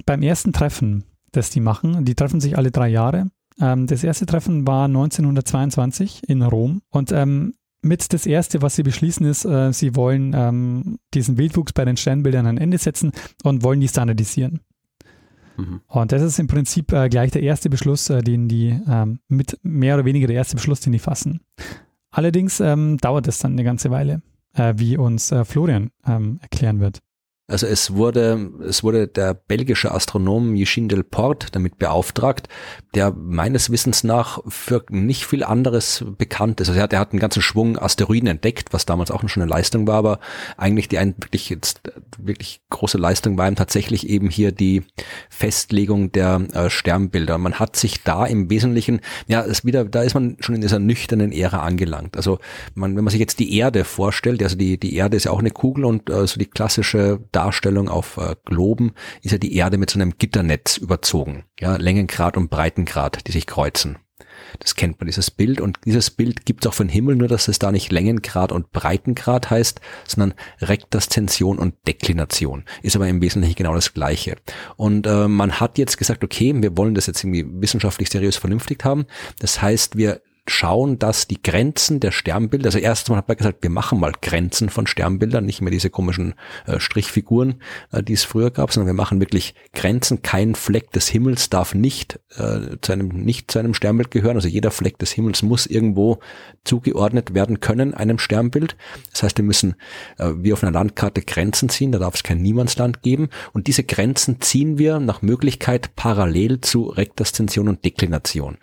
beim ersten Treffen, das die machen, die treffen sich alle drei Jahre. Ähm, das erste Treffen war 1922 in Rom und ähm, mit das erste, was sie beschließen, ist, äh, sie wollen ähm, diesen Wildwuchs bei den Sternbildern ein Ende setzen und wollen die standardisieren. Mhm. Und das ist im Prinzip äh, gleich der erste Beschluss, äh, den die ähm, mit mehr oder weniger der erste Beschluss, den die fassen. Allerdings ähm, dauert es dann eine ganze Weile, äh, wie uns äh, Florian ähm, erklären wird. Also es wurde, es wurde der belgische Astronom Eugene Delporte damit beauftragt, der meines Wissens nach für nicht viel anderes bekannt ist. Also er hat, er hat einen ganzen Schwung Asteroiden entdeckt, was damals auch eine Leistung war, aber eigentlich die ein, wirklich jetzt wirklich große Leistung war ihm tatsächlich eben hier die Festlegung der äh, Sternbilder. Man hat sich da im Wesentlichen, ja, es wieder, da ist man schon in dieser nüchternen Ära angelangt. Also man, wenn man sich jetzt die Erde vorstellt, also die, die Erde ist ja auch eine Kugel und äh, so die klassische Darstellung auf äh, Globen ist ja die Erde mit so einem Gitternetz überzogen. Ja, Längengrad und Breitengrad, die sich kreuzen. Das kennt man, dieses Bild. Und dieses Bild gibt es auch von Himmel, nur dass es da nicht Längengrad und Breitengrad heißt, sondern Rektaszension und Deklination. Ist aber im Wesentlichen genau das Gleiche. Und äh, man hat jetzt gesagt, okay, wir wollen das jetzt irgendwie wissenschaftlich seriös vernünftig haben. Das heißt, wir schauen, dass die Grenzen der Sternbilder, also erstmal hat man gesagt, wir machen mal Grenzen von Sternbildern, nicht mehr diese komischen äh, Strichfiguren, äh, die es früher gab, sondern wir machen wirklich Grenzen. Kein Fleck des Himmels darf nicht äh, zu einem nicht zu einem Sternbild gehören. Also jeder Fleck des Himmels muss irgendwo zugeordnet werden können einem Sternbild. Das heißt, wir müssen äh, wie auf einer Landkarte Grenzen ziehen. Da darf es kein Niemandsland geben. Und diese Grenzen ziehen wir nach Möglichkeit parallel zu Rektaszension und Deklination.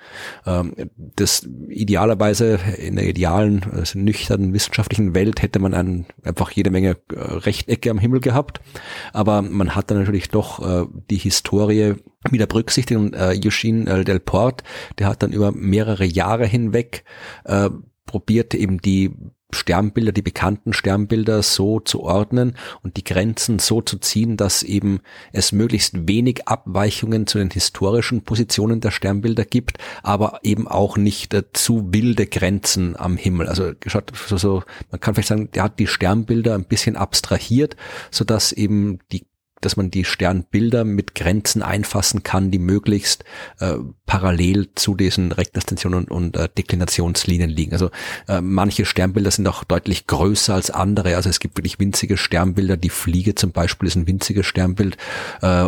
Ähm, das idealerweise in der idealen, also nüchternen wissenschaftlichen Welt hätte man einen, einfach jede Menge äh, Rechtecke am Himmel gehabt. Aber man hat dann natürlich doch äh, die Historie wieder berücksichtigt und äh, Eugene äh, Delport, der hat dann über mehrere Jahre hinweg äh, probiert eben die Sternbilder, die bekannten Sternbilder so zu ordnen und die Grenzen so zu ziehen, dass eben es möglichst wenig Abweichungen zu den historischen Positionen der Sternbilder gibt, aber eben auch nicht äh, zu wilde Grenzen am Himmel. Also so, so, man kann vielleicht sagen, der hat die Sternbilder ein bisschen abstrahiert, so dass eben die dass man die Sternbilder mit Grenzen einfassen kann, die möglichst äh, parallel zu diesen Rektenextensionen und, und äh, Deklinationslinien liegen. Also äh, manche Sternbilder sind auch deutlich größer als andere. Also es gibt wirklich winzige Sternbilder. Die Fliege zum Beispiel ist ein winziges Sternbild. Äh,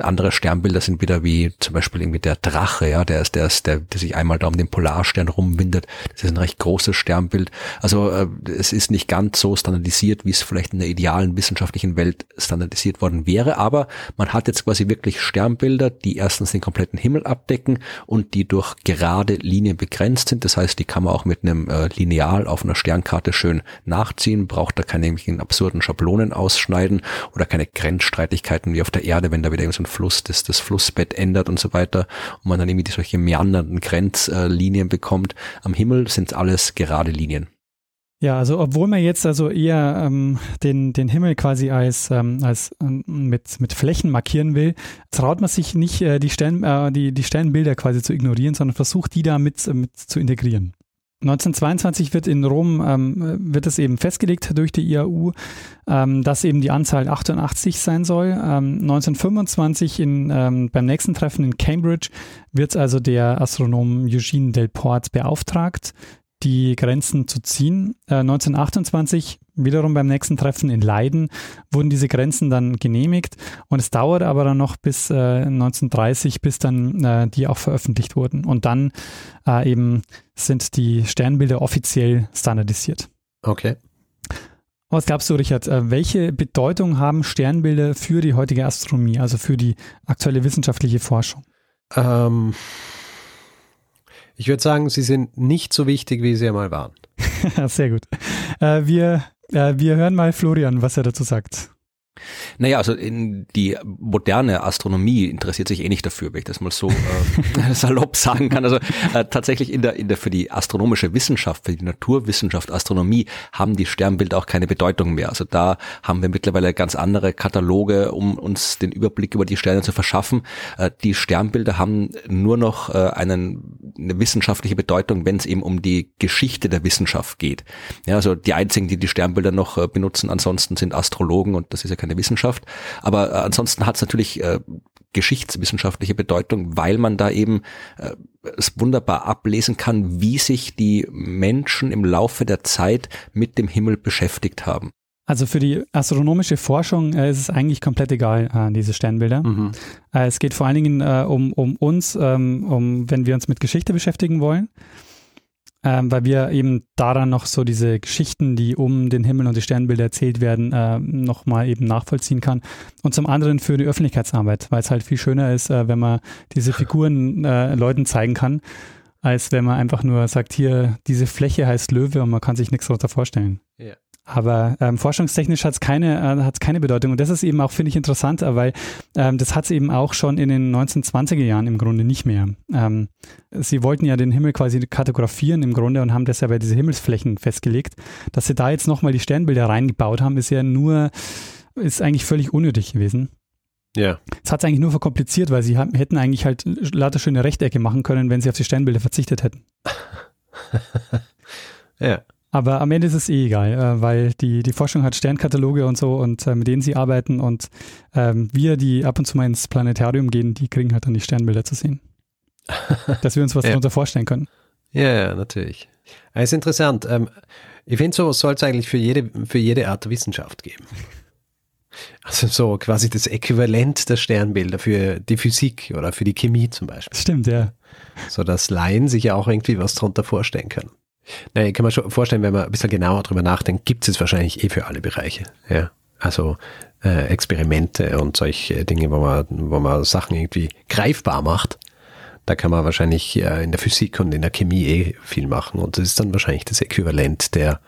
andere Sternbilder sind wieder wie zum Beispiel irgendwie der Drache, ja, der ist, der ist, der, der sich einmal da um den Polarstern rumwindet. Das ist ein recht großes Sternbild. Also äh, es ist nicht ganz so standardisiert, wie es vielleicht in der idealen wissenschaftlichen Welt standardisiert worden wäre, aber man hat jetzt quasi wirklich Sternbilder, die erstens den kompletten Himmel abdecken und die durch gerade Linien begrenzt sind. Das heißt, die kann man auch mit einem äh, Lineal auf einer Sternkarte schön nachziehen, braucht da keine absurden Schablonen ausschneiden oder keine Grenzstreitigkeiten wie auf der Erde, wenn da wieder so ein Fluss das, das Flussbett ändert und so weiter und man dann irgendwie solche meandernden Grenzlinien bekommt. Am Himmel sind alles gerade Linien. Ja, also obwohl man jetzt also eher ähm, den, den Himmel quasi als, ähm, als ähm, mit, mit Flächen markieren will, traut man sich nicht, äh, die, Stern, äh, die, die Sternbilder quasi zu ignorieren, sondern versucht, die da mit, äh, mit zu integrieren. 1922 wird in Rom ähm, wird es eben festgelegt durch die IAU, ähm, dass eben die Anzahl 88 sein soll. Ähm, 1925 in, ähm, beim nächsten Treffen in Cambridge wird also der Astronom Eugene Delport beauftragt, die Grenzen zu ziehen. Äh, 1928, wiederum beim nächsten Treffen in Leiden, wurden diese Grenzen dann genehmigt und es dauert aber dann noch bis äh, 1930, bis dann äh, die auch veröffentlicht wurden. Und dann äh, eben sind die Sternbilder offiziell standardisiert. Okay. Was glaubst du, Richard? Äh, welche Bedeutung haben Sternbilder für die heutige Astronomie, also für die aktuelle wissenschaftliche Forschung? Ähm, ich würde sagen, sie sind nicht so wichtig, wie sie einmal waren. Sehr gut. Äh, wir, äh, wir hören mal Florian, was er dazu sagt. Naja, also in die moderne Astronomie interessiert sich eh nicht dafür, wenn ich das mal so äh, salopp sagen kann. Also äh, tatsächlich in der, in der für die astronomische Wissenschaft, für die Naturwissenschaft, Astronomie haben die Sternbilder auch keine Bedeutung mehr. Also da haben wir mittlerweile ganz andere Kataloge, um uns den Überblick über die Sterne zu verschaffen. Äh, die Sternbilder haben nur noch äh, einen, eine wissenschaftliche Bedeutung, wenn es eben um die Geschichte der Wissenschaft geht. Ja, also die einzigen, die die Sternbilder noch äh, benutzen, ansonsten sind Astrologen und das ist ja keine Wissenschaft. Aber äh, ansonsten hat es natürlich äh, geschichtswissenschaftliche Bedeutung, weil man da eben äh, es wunderbar ablesen kann, wie sich die Menschen im Laufe der Zeit mit dem Himmel beschäftigt haben. Also für die astronomische Forschung äh, ist es eigentlich komplett egal, äh, diese Sternbilder. Mhm. Äh, es geht vor allen Dingen äh, um, um uns, ähm, um, wenn wir uns mit Geschichte beschäftigen wollen ähm, weil wir eben daran noch so diese Geschichten, die um den Himmel und die Sternbilder erzählt werden, äh, nochmal eben nachvollziehen kann. Und zum anderen für die Öffentlichkeitsarbeit, weil es halt viel schöner ist, äh, wenn man diese Figuren äh, Leuten zeigen kann, als wenn man einfach nur sagt, hier, diese Fläche heißt Löwe und man kann sich nichts darunter vorstellen. Ja. Aber ähm, forschungstechnisch hat es keine, äh, hat's keine Bedeutung. Und das ist eben auch, finde ich, interessant, weil ähm, das hat es eben auch schon in den 1920er Jahren im Grunde nicht mehr. Ähm, sie wollten ja den Himmel quasi kartografieren im Grunde und haben das ja bei diese Himmelsflächen festgelegt. Dass sie da jetzt nochmal die Sternbilder reingebaut haben, ist ja nur, ist eigentlich völlig unnötig gewesen. Ja. Es hat es eigentlich nur verkompliziert, weil sie haben, hätten eigentlich halt lauter schöne Rechtecke machen können, wenn sie auf die Sternbilder verzichtet hätten. ja. Aber am Ende ist es eh egal, äh, weil die, die Forschung hat Sternkataloge und so und äh, mit denen sie arbeiten und ähm, wir, die ab und zu mal ins Planetarium gehen, die kriegen halt dann die Sternbilder zu sehen. Dass wir uns was ja. darunter vorstellen können. Ja, ja, natürlich. Das ist interessant. Ähm, ich finde, so soll es eigentlich für jede, für jede Art der Wissenschaft geben. Also so quasi das Äquivalent der Sternbilder für die Physik oder für die Chemie zum Beispiel. Stimmt, ja. So dass Laien sich ja auch irgendwie was darunter vorstellen können. Naja, ich kann mir schon vorstellen, wenn man ein bisschen genauer drüber nachdenkt, gibt es wahrscheinlich eh für alle Bereiche. Ja. Also äh, Experimente und solche Dinge, wo man, wo man Sachen irgendwie greifbar macht. Da kann man wahrscheinlich äh, in der Physik und in der Chemie eh viel machen. Und das ist dann wahrscheinlich das Äquivalent der,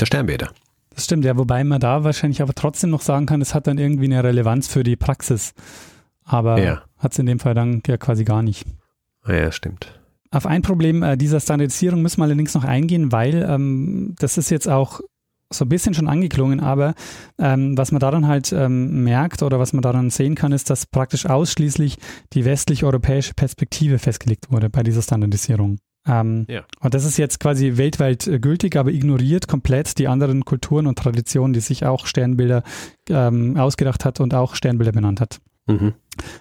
der Sternbilder. Das stimmt, ja, wobei man da wahrscheinlich aber trotzdem noch sagen kann, es hat dann irgendwie eine Relevanz für die Praxis. Aber ja. hat es in dem Fall dann ja quasi gar nicht. Ja, stimmt. Auf ein Problem äh, dieser Standardisierung müssen wir allerdings noch eingehen, weil ähm, das ist jetzt auch so ein bisschen schon angeklungen, aber ähm, was man daran halt ähm, merkt oder was man daran sehen kann, ist, dass praktisch ausschließlich die westlich-europäische Perspektive festgelegt wurde bei dieser Standardisierung. Ähm, ja. Und das ist jetzt quasi weltweit äh, gültig, aber ignoriert komplett die anderen Kulturen und Traditionen, die sich auch Sternbilder ähm, ausgedacht hat und auch Sternbilder benannt hat. Mhm.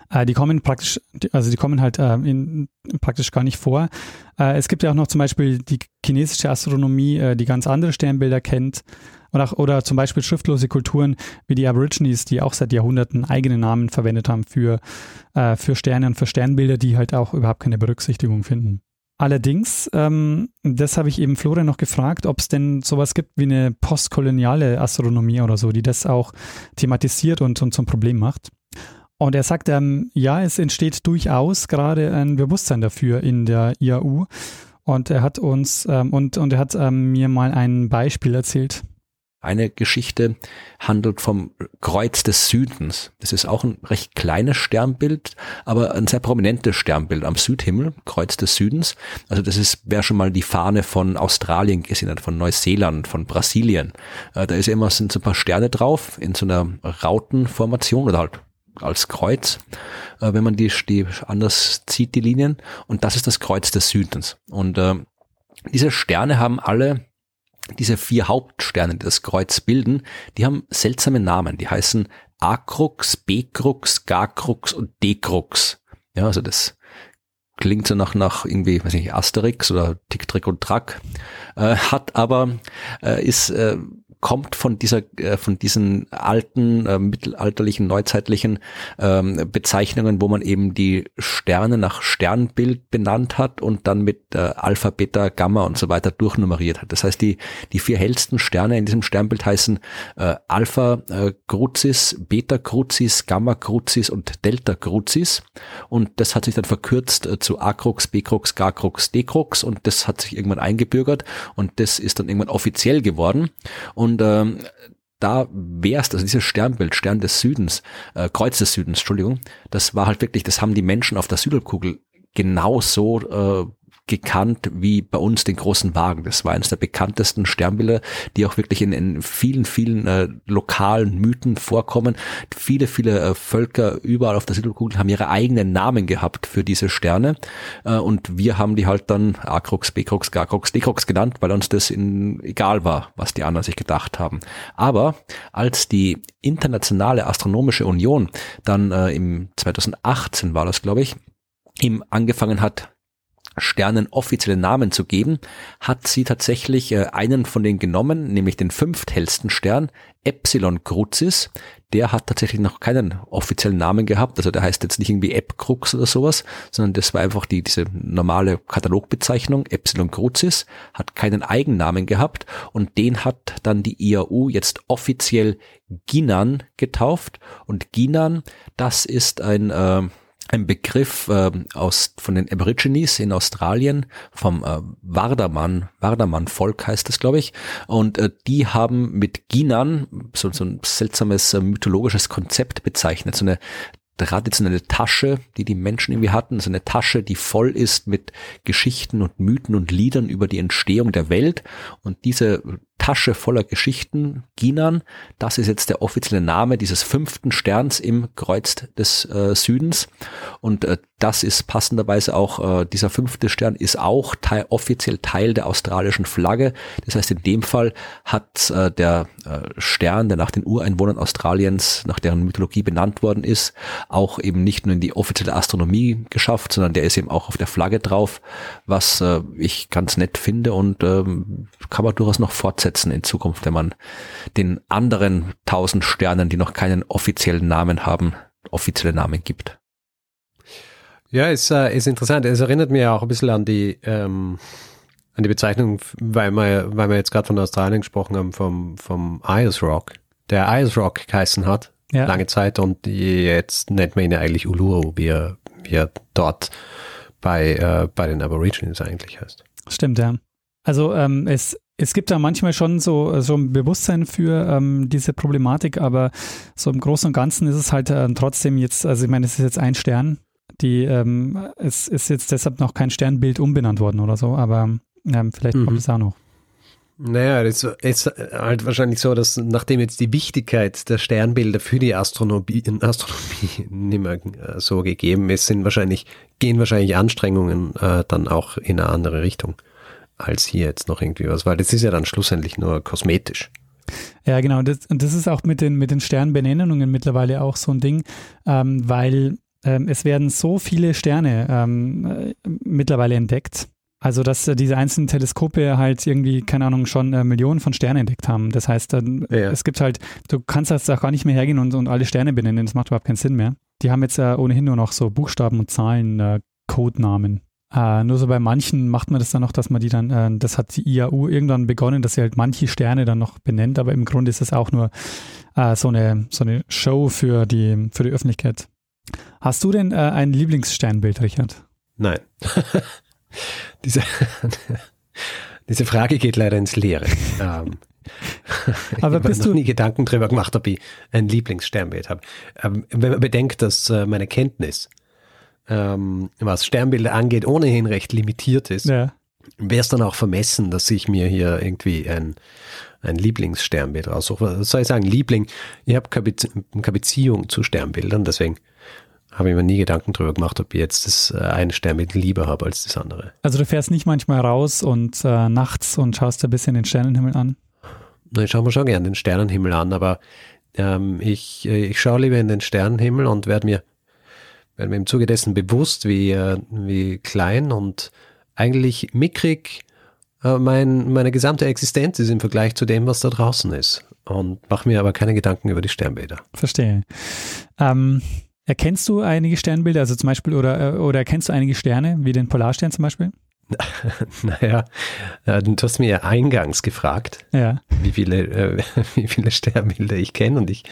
Äh, die kommen praktisch, also die kommen halt äh, in, praktisch gar nicht vor. Äh, es gibt ja auch noch zum Beispiel die chinesische Astronomie, äh, die ganz andere Sternbilder kennt. Oder, oder zum Beispiel schriftlose Kulturen wie die Aborigines, die auch seit Jahrhunderten eigene Namen verwendet haben für, äh, für Sterne und für Sternbilder, die halt auch überhaupt keine Berücksichtigung finden. Allerdings, ähm, das habe ich eben Florian noch gefragt, ob es denn sowas gibt wie eine postkoloniale Astronomie oder so, die das auch thematisiert und, und zum Problem macht. Und er sagt, ähm, ja, es entsteht durchaus gerade ein Bewusstsein dafür in der IAU. Und er hat uns ähm, und, und er hat ähm, mir mal ein Beispiel erzählt. Eine Geschichte handelt vom Kreuz des Südens. Das ist auch ein recht kleines Sternbild, aber ein sehr prominentes Sternbild am Südhimmel, Kreuz des Südens. Also das ist, wer schon mal die Fahne von Australien gesehen hat, von Neuseeland, von Brasilien. Äh, da ist immer, sind so ein paar Sterne drauf in so einer Rautenformation oder halt als Kreuz, äh, wenn man die, die anders zieht, die Linien. Und das ist das Kreuz des Südens. Und äh, diese Sterne haben alle diese vier Hauptsterne, die das Kreuz bilden, die haben seltsame Namen. Die heißen A-Krux, B-Krux, G-Krux und D-Krux. Ja, also das klingt so nach, nach irgendwie, weiß nicht, Asterix oder Tick, Trick und Track, äh, hat aber, äh, ist, äh, kommt von dieser, äh, von diesen alten, äh, mittelalterlichen, neuzeitlichen ähm, Bezeichnungen, wo man eben die Sterne nach Sternbild benannt hat und dann mit äh, Alpha, Beta, Gamma und so weiter durchnummeriert hat. Das heißt, die, die vier hellsten Sterne in diesem Sternbild heißen äh, Alpha äh, Crucis, Beta Crucis, Gamma Crucis und Delta Crucis. Und das hat sich dann verkürzt äh, zu A Crux, B Crux, G Crux, D Crux und das hat sich irgendwann eingebürgert und das ist dann irgendwann offiziell geworden. Und und ähm, da wärst, also dieses Sternbild, Stern des Südens, äh, Kreuz des Südens, Entschuldigung, das war halt wirklich, das haben die Menschen auf der Südhalbkugel genauso äh, gekannt wie bei uns den großen Wagen. Das war eines der bekanntesten Sternbilder, die auch wirklich in, in vielen, vielen äh, lokalen Mythen vorkommen. Viele, viele äh, Völker überall auf der Südhalbkugel haben ihre eigenen Namen gehabt für diese Sterne äh, und wir haben die halt dann A-Krux, B-Krux, G-Krux, D-Krux genannt, weil uns das in, egal war, was die anderen sich gedacht haben. Aber als die Internationale Astronomische Union dann äh, im 2018 war das, glaube ich, ihm angefangen hat, Sternen offizielle Namen zu geben, hat sie tatsächlich äh, einen von denen genommen, nämlich den fünfthellsten Stern, Epsilon Crucis. Der hat tatsächlich noch keinen offiziellen Namen gehabt, also der heißt jetzt nicht irgendwie Epcrux oder sowas, sondern das war einfach die, diese normale Katalogbezeichnung, Epsilon Crucis, hat keinen Eigennamen gehabt und den hat dann die IAU jetzt offiziell Ginan getauft. Und Ginan, das ist ein äh, ein Begriff äh, aus von den Aborigines in Australien vom äh, Wardaman Wardaman Volk heißt das glaube ich. Und äh, die haben mit Ginan so, so ein seltsames äh, mythologisches Konzept bezeichnet. So eine traditionelle Tasche, die die Menschen irgendwie hatten, so eine Tasche, die voll ist mit Geschichten und Mythen und Liedern über die Entstehung der Welt. Und diese Tasche voller Geschichten, Ginan. Das ist jetzt der offizielle Name dieses fünften Sterns im Kreuz des äh, Südens. Und äh, das ist passenderweise auch, äh, dieser fünfte Stern ist auch teil, offiziell Teil der australischen Flagge. Das heißt, in dem Fall hat äh, der äh, Stern, der nach den Ureinwohnern Australiens, nach deren Mythologie benannt worden ist, auch eben nicht nur in die offizielle Astronomie geschafft, sondern der ist eben auch auf der Flagge drauf, was äh, ich ganz nett finde und ähm, kann man durchaus noch fortsetzen fortsetzen in Zukunft, wenn man den anderen tausend Sternen, die noch keinen offiziellen Namen haben, offizielle Namen gibt. Ja, ist, äh, ist interessant. Es erinnert mir auch ein bisschen an die, ähm, an die Bezeichnung, weil wir, weil wir jetzt gerade von Australien gesprochen haben, vom, vom Ayers Rock, der Ayers Rock geheißen hat, ja. lange Zeit und jetzt nennt man ihn ja eigentlich Uluru, wie er, wie er dort bei, äh, bei den Aborigines eigentlich heißt. Stimmt, ja. Also ähm, es es gibt da manchmal schon so, so ein Bewusstsein für ähm, diese Problematik, aber so im Großen und Ganzen ist es halt äh, trotzdem jetzt, also ich meine, es ist jetzt ein Stern, die, ähm, es ist jetzt deshalb noch kein Sternbild umbenannt worden oder so, aber ähm, vielleicht mhm. kommt es auch noch. Naja, es ist halt wahrscheinlich so, dass nachdem jetzt die Wichtigkeit der Sternbilder für die Astronomie, Astronomie nicht mehr äh, so gegeben ist, sind wahrscheinlich, gehen wahrscheinlich Anstrengungen äh, dann auch in eine andere Richtung als hier jetzt noch irgendwie was, weil das ist ja dann schlussendlich nur kosmetisch. Ja, genau. Das, und das ist auch mit den, mit den Sternbenennungen mittlerweile auch so ein Ding, ähm, weil ähm, es werden so viele Sterne ähm, äh, mittlerweile entdeckt also, dass äh, diese einzelnen Teleskope halt irgendwie, keine Ahnung, schon äh, Millionen von Sternen entdeckt haben. Das heißt, dann, ja. es gibt halt, du kannst jetzt auch gar nicht mehr hergehen und, und alle Sterne benennen, das macht überhaupt keinen Sinn mehr. Die haben jetzt äh, ohnehin nur noch so Buchstaben und Zahlen, äh, Codenamen. Äh, nur so bei manchen macht man das dann noch, dass man die dann, äh, das hat die IAU irgendwann begonnen, dass sie halt manche Sterne dann noch benennt, aber im Grunde ist das auch nur äh, so, eine, so eine Show für die, für die Öffentlichkeit. Hast du denn äh, ein Lieblingssternbild, Richard? Nein. Diese, diese Frage geht leider ins Leere. ähm, Aber ich habe noch nie Gedanken darüber gemacht, ob ich ein Lieblingssternbild habe. Ähm, wenn man bedenkt, dass äh, meine Kenntnis, ähm, was Sternbilder angeht, ohnehin recht limitiert ist, ja. wäre es dann auch vermessen, dass ich mir hier irgendwie ein, ein Lieblingssternbild raussuche. Was soll ich sagen? Liebling. Ich habe keine, keine Beziehung zu Sternbildern, deswegen habe ich mir nie Gedanken darüber gemacht, ob ich jetzt das äh, eine Sternbild lieber habe als das andere. Also du fährst nicht manchmal raus und äh, nachts und schaust ein bisschen den Sternenhimmel an? Na, ich schaue mir schon gerne den Sternenhimmel an, aber ähm, ich, äh, ich schaue lieber in den Sternenhimmel und werde mir, werd mir im Zuge dessen bewusst, wie, äh, wie klein und eigentlich mickrig äh, mein, meine gesamte Existenz ist im Vergleich zu dem, was da draußen ist. Und mache mir aber keine Gedanken über die Sternbilder. Verstehe. Ähm, Erkennst du einige Sternbilder, also zum Beispiel, oder, äh, oder erkennst du einige Sterne, wie den Polarstern zum Beispiel? Naja, du hast mir ja eingangs gefragt, ja. wie, viele, äh, wie viele Sternbilder ich kenne und ich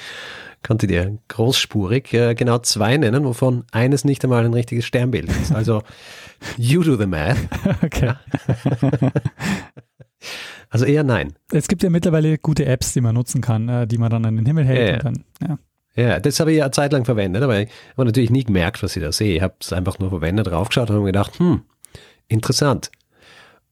konnte dir großspurig genau zwei nennen, wovon eines nicht einmal ein richtiges Sternbild ist. Also, you do the math. Okay. Also eher nein. Es gibt ja mittlerweile gute Apps, die man nutzen kann, die man dann an den Himmel hält ja, und dann, ja. Ja, das habe ich ja eine Zeit lang verwendet, aber ich habe natürlich nie gemerkt, was ich da sehe. Ich habe es einfach nur verwendet, draufgeschaut und habe gedacht, hm, interessant.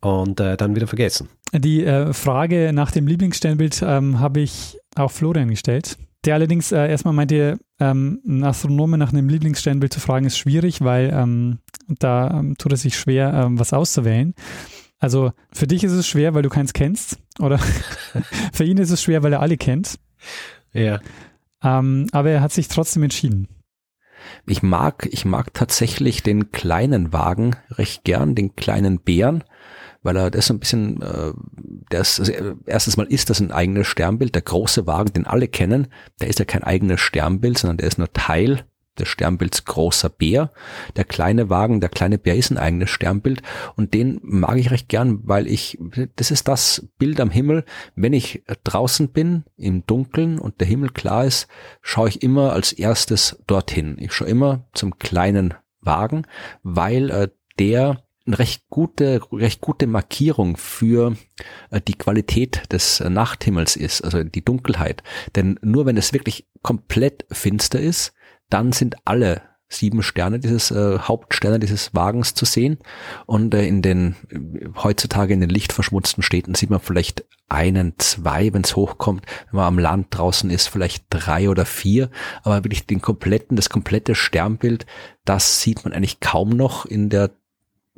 Und äh, dann wieder vergessen. Die äh, Frage nach dem Lieblingssternbild ähm, habe ich auch Florian gestellt. Der allerdings äh, erstmal meinte, ähm, einen Astronomen nach einem Lieblingssternbild zu fragen, ist schwierig, weil ähm, da ähm, tut es sich schwer, ähm, was auszuwählen. Also für dich ist es schwer, weil du keins kennst, oder für ihn ist es schwer, weil er alle kennt. Ja. Ähm, aber er hat sich trotzdem entschieden. Ich mag, ich mag tatsächlich den kleinen Wagen recht gern, den kleinen Bären, weil er das so ein bisschen, äh, ist, also erstens mal ist das ein eigenes Sternbild, der große Wagen, den alle kennen, der ist ja kein eigenes Sternbild, sondern der ist nur Teil des Sternbilds großer Bär. Der kleine Wagen, der kleine Bär ist ein eigenes Sternbild und den mag ich recht gern, weil ich, das ist das Bild am Himmel. Wenn ich draußen bin, im Dunkeln und der Himmel klar ist, schaue ich immer als erstes dorthin. Ich schaue immer zum kleinen Wagen, weil äh, der eine recht gute, recht gute Markierung für äh, die Qualität des äh, Nachthimmels ist, also die Dunkelheit. Denn nur wenn es wirklich komplett finster ist, dann sind alle sieben Sterne dieses äh, Hauptsterne dieses Wagens zu sehen. Und äh, in den heutzutage in den lichtverschmutzten Städten sieht man vielleicht einen, zwei, wenn es hochkommt, wenn man am Land draußen ist, vielleicht drei oder vier, aber wirklich den kompletten, das komplette Sternbild, das sieht man eigentlich kaum noch in der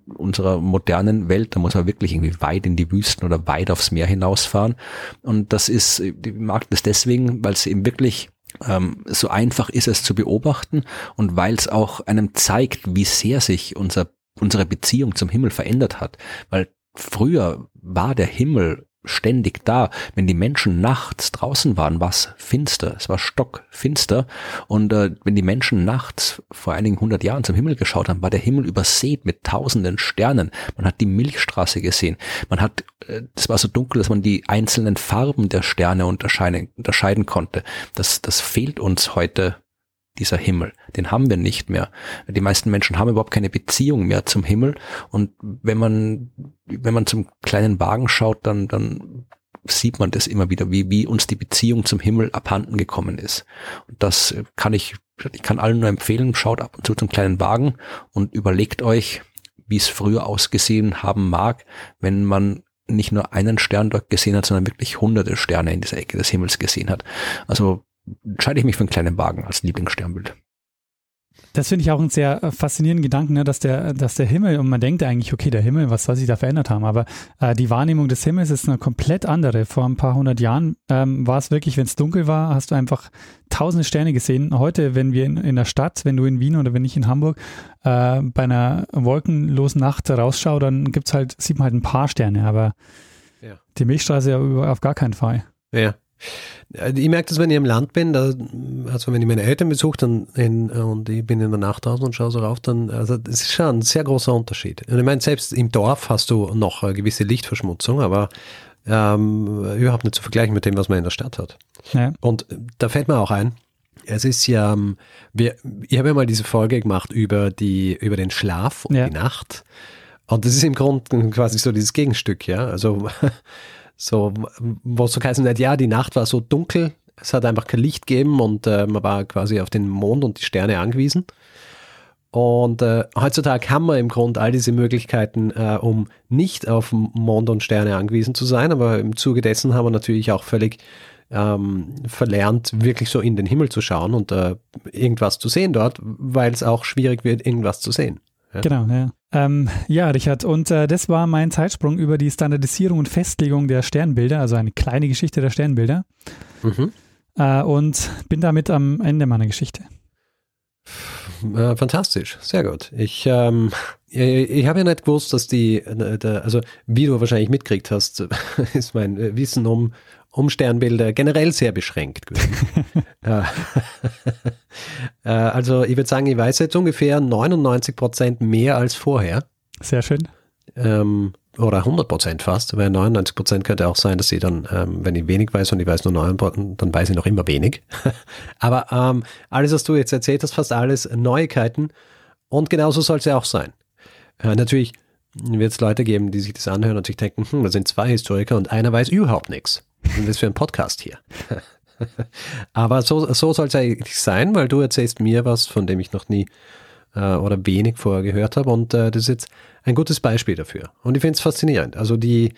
unserer modernen Welt, da muss man wirklich irgendwie weit in die Wüsten oder weit aufs Meer hinausfahren. Und das ist, ich mag das deswegen, weil es eben wirklich ähm, so einfach ist es zu beobachten und weil es auch einem zeigt, wie sehr sich unser, unsere Beziehung zum Himmel verändert hat. Weil früher war der Himmel ständig da. Wenn die Menschen nachts draußen waren, war es finster. Es war stockfinster. Und äh, wenn die Menschen nachts vor einigen hundert Jahren zum Himmel geschaut haben, war der Himmel übersät mit tausenden Sternen. Man hat die Milchstraße gesehen. Man hat, äh, es war so dunkel, dass man die einzelnen Farben der Sterne unterscheiden, unterscheiden konnte. Das, das fehlt uns heute dieser Himmel. Den haben wir nicht mehr. Die meisten Menschen haben überhaupt keine Beziehung mehr zum Himmel. Und wenn man, wenn man zum kleinen Wagen schaut, dann, dann sieht man das immer wieder, wie, wie uns die Beziehung zum Himmel abhanden gekommen ist. Und das kann ich, ich kann allen nur empfehlen, schaut ab und zu zum kleinen Wagen und überlegt euch, wie es früher ausgesehen haben mag, wenn man nicht nur einen Stern dort gesehen hat, sondern wirklich hunderte Sterne in dieser Ecke des Himmels gesehen hat. Also entscheide ich mich für einen kleinen Wagen als Lieblingssternbild. Das finde ich auch einen sehr äh, faszinierenden Gedanken, ne, dass, der, dass der Himmel, und man denkt eigentlich, okay, der Himmel, was soll sich da verändert haben? Aber äh, die Wahrnehmung des Himmels ist eine komplett andere. Vor ein paar hundert Jahren ähm, war es wirklich, wenn es dunkel war, hast du einfach tausende Sterne gesehen. Heute, wenn wir in, in der Stadt, wenn du in Wien oder wenn ich in Hamburg äh, bei einer wolkenlosen Nacht rausschaue, dann gibt's halt, sieht man halt ein paar Sterne, aber ja. die Milchstraße ja auf gar keinen Fall. Ja. Ich merke das, wenn ich im Land bin, da, also wenn ich meine Eltern besuche dann in, und ich bin in der Nacht draußen und schaue so rauf, dann, also das ist schon ein sehr großer Unterschied. Und ich meine, selbst im Dorf hast du noch eine gewisse Lichtverschmutzung, aber ähm, überhaupt nicht zu vergleichen mit dem, was man in der Stadt hat. Ja. Und da fällt mir auch ein, es ist ja, ähm, wir, ich habe ja mal diese Folge gemacht über die, über den Schlaf und ja. die Nacht. Und das ist im Grunde quasi so dieses Gegenstück, ja. Also so, wo es so geheißen hat, ja, die Nacht war so dunkel, es hat einfach kein Licht gegeben und äh, man war quasi auf den Mond und die Sterne angewiesen. Und äh, heutzutage haben wir im Grunde all diese Möglichkeiten, äh, um nicht auf Mond und Sterne angewiesen zu sein, aber im Zuge dessen haben wir natürlich auch völlig ähm, verlernt, wirklich so in den Himmel zu schauen und äh, irgendwas zu sehen dort, weil es auch schwierig wird, irgendwas zu sehen. Ja? Genau, ja. Ähm, ja, Richard, und äh, das war mein Zeitsprung über die Standardisierung und Festlegung der Sternbilder, also eine kleine Geschichte der Sternbilder. Mhm. Äh, und bin damit am Ende meiner Geschichte. Äh, fantastisch, sehr gut. Ich, ähm, ich, habe ja nicht gewusst, dass die, äh, also wie du wahrscheinlich mitkriegt hast, ist mein Wissen um, um Sternbilder generell sehr beschränkt gewesen. Äh, also ich würde sagen, ich weiß jetzt ungefähr 99 Prozent mehr als vorher. Sehr schön. Ähm, oder 100 Prozent fast, weil 99 Prozent könnte auch sein, dass ich dann, ähm, wenn ich wenig weiß und ich weiß nur 9 Prozent, dann weiß ich noch immer wenig. Aber ähm, alles, was du jetzt erzählt hast, fast alles Neuigkeiten und genauso soll es ja auch sein. Äh, natürlich wird es Leute geben, die sich das anhören und sich denken, hm, da sind zwei Historiker und einer weiß überhaupt nichts. Was ist das für ein Podcast hier? Aber so, so soll es eigentlich sein, weil du erzählst mir was, von dem ich noch nie äh, oder wenig vorher gehört habe. Und äh, das ist jetzt ein gutes Beispiel dafür. Und ich finde es faszinierend. Also die,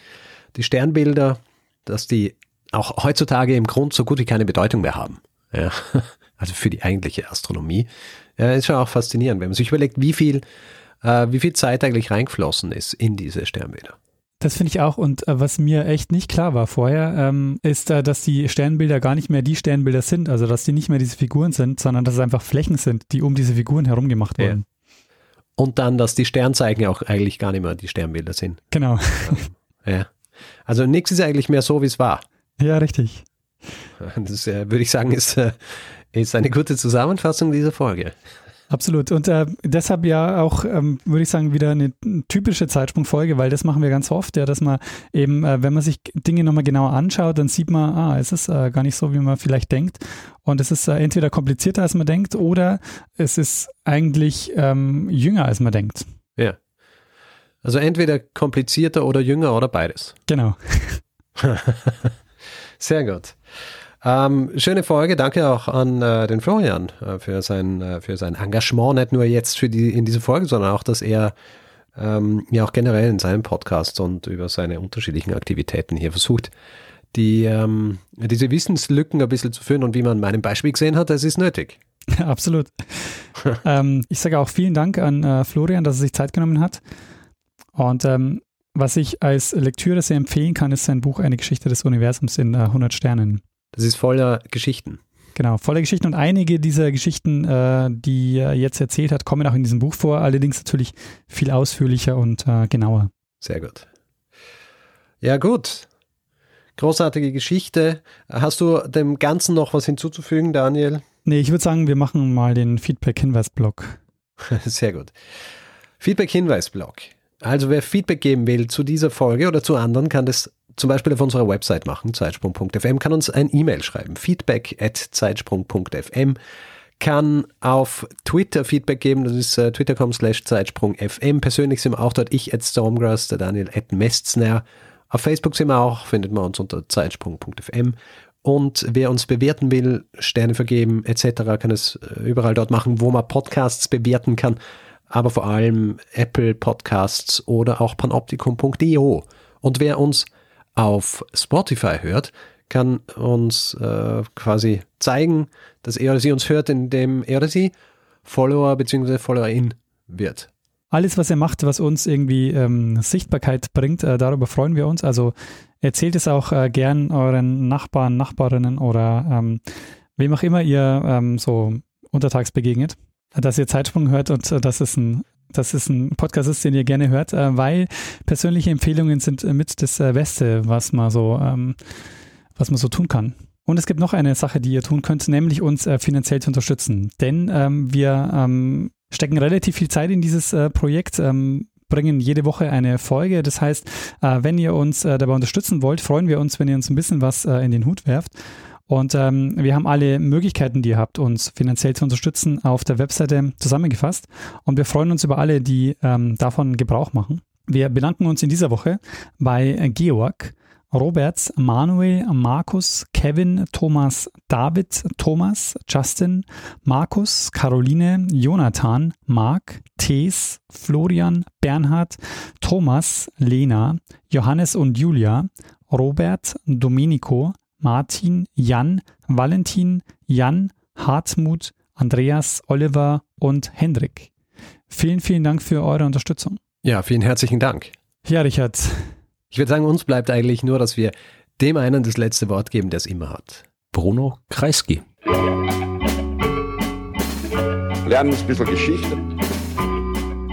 die Sternbilder, dass die auch heutzutage im Grund so gut wie keine Bedeutung mehr haben. Ja. Also für die eigentliche Astronomie. Ja, ist schon auch faszinierend, wenn man sich überlegt, wie viel, äh, wie viel Zeit eigentlich reingeflossen ist in diese Sternbilder. Das finde ich auch. Und äh, was mir echt nicht klar war vorher, ähm, ist, äh, dass die Sternbilder gar nicht mehr die Sternbilder sind. Also, dass die nicht mehr diese Figuren sind, sondern dass es einfach Flächen sind, die um diese Figuren herum gemacht wurden. Ja. Und dann, dass die Sternzeichen auch eigentlich gar nicht mehr die Sternbilder sind. Genau. ja. Also, nichts ist eigentlich mehr so, wie es war. Ja, richtig. Das äh, würde ich sagen, ist, äh, ist eine gute Zusammenfassung dieser Folge. Absolut. Und äh, deshalb ja auch, ähm, würde ich sagen, wieder eine typische Zeitsprungfolge, weil das machen wir ganz oft, ja, dass man eben, äh, wenn man sich Dinge nochmal genauer anschaut, dann sieht man, ah, es ist äh, gar nicht so, wie man vielleicht denkt. Und es ist äh, entweder komplizierter, als man denkt, oder es ist eigentlich ähm, jünger, als man denkt. Ja. Also entweder komplizierter oder jünger oder beides. Genau. Sehr gut. Ähm, schöne Folge. Danke auch an äh, den Florian äh, für, sein, äh, für sein Engagement, nicht nur jetzt für die, in diese Folge, sondern auch, dass er ähm, ja auch generell in seinem Podcast und über seine unterschiedlichen Aktivitäten hier versucht, die, ähm, diese Wissenslücken ein bisschen zu führen. Und wie man meinem Beispiel gesehen hat, das ist nötig. Absolut. ähm, ich sage auch vielen Dank an äh, Florian, dass er sich Zeit genommen hat. Und ähm, was ich als Lektüre sehr empfehlen kann, ist sein Buch Eine Geschichte des Universums in äh, 100 Sternen. Das ist voller Geschichten. Genau, voller Geschichten und einige dieser Geschichten, äh, die er jetzt erzählt hat, kommen auch in diesem Buch vor, allerdings natürlich viel ausführlicher und äh, genauer. Sehr gut. Ja, gut. Großartige Geschichte. Hast du dem Ganzen noch was hinzuzufügen, Daniel? Nee, ich würde sagen, wir machen mal den Feedback-Hinweis-Blog. Sehr gut. Feedback-Hinweis-Blog. Also wer Feedback geben will zu dieser Folge oder zu anderen, kann das zum Beispiel auf unserer Website machen, zeitsprung.fm, kann uns ein E-Mail schreiben, feedback at zeitsprung.fm, kann auf Twitter Feedback geben, das ist äh, twitter.com slash zeitsprungfm. Persönlich sind wir auch dort, ich at Stormgrass, der Daniel at Mestner. Auf Facebook sind wir auch, findet man uns unter zeitsprung.fm. Und wer uns bewerten will, Sterne vergeben etc., kann es äh, überall dort machen, wo man Podcasts bewerten kann, aber vor allem Apple Podcasts oder auch panoptikum.io Und wer uns auf Spotify hört, kann uns äh, quasi zeigen, dass er oder sie uns hört, indem er oder sie Follower bzw. Followerin wird. Alles, was ihr macht, was uns irgendwie ähm, Sichtbarkeit bringt, äh, darüber freuen wir uns. Also erzählt es auch äh, gern euren Nachbarn, Nachbarinnen oder ähm, wem auch immer ihr ähm, so untertags begegnet, dass ihr Zeitsprung hört und äh, dass es ein dass es ein Podcast ist, den ihr gerne hört, äh, weil persönliche Empfehlungen sind äh, mit das äh, Beste, was man so, ähm, was man so tun kann. Und es gibt noch eine Sache, die ihr tun könnt, nämlich uns äh, finanziell zu unterstützen. Denn ähm, wir ähm, stecken relativ viel Zeit in dieses äh, Projekt. Ähm, bringen jede Woche eine Folge. Das heißt, äh, wenn ihr uns äh, dabei unterstützen wollt, freuen wir uns, wenn ihr uns ein bisschen was in den Hut werft. Und ähm, wir haben alle Möglichkeiten, die ihr habt, uns finanziell zu unterstützen, auf der Webseite zusammengefasst. Und wir freuen uns über alle, die ähm, davon Gebrauch machen. Wir bedanken uns in dieser Woche bei Georg, Roberts, Manuel, Markus, Kevin, Thomas, David, Thomas, Justin, Markus, Caroline, Jonathan, Mark, Thees, Florian, Bernhard, Thomas, Lena, Johannes und Julia, Robert, Domenico, Martin, Jan, Valentin, Jan, Hartmut, Andreas, Oliver und Hendrik. Vielen, vielen Dank für eure Unterstützung. Ja, vielen herzlichen Dank. Ja, Richard, ich würde sagen, uns bleibt eigentlich nur, dass wir dem einen das letzte Wort geben, der es immer hat. Bruno Kreisky. Lernen ein bisschen Geschichte.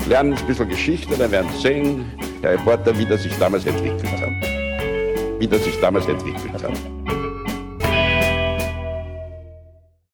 Lernen ein bisschen Geschichte, dann werden Sie sehen, der Reporter, wie das sich damals entwickelt hat. Wie das sich damals entwickelt hat.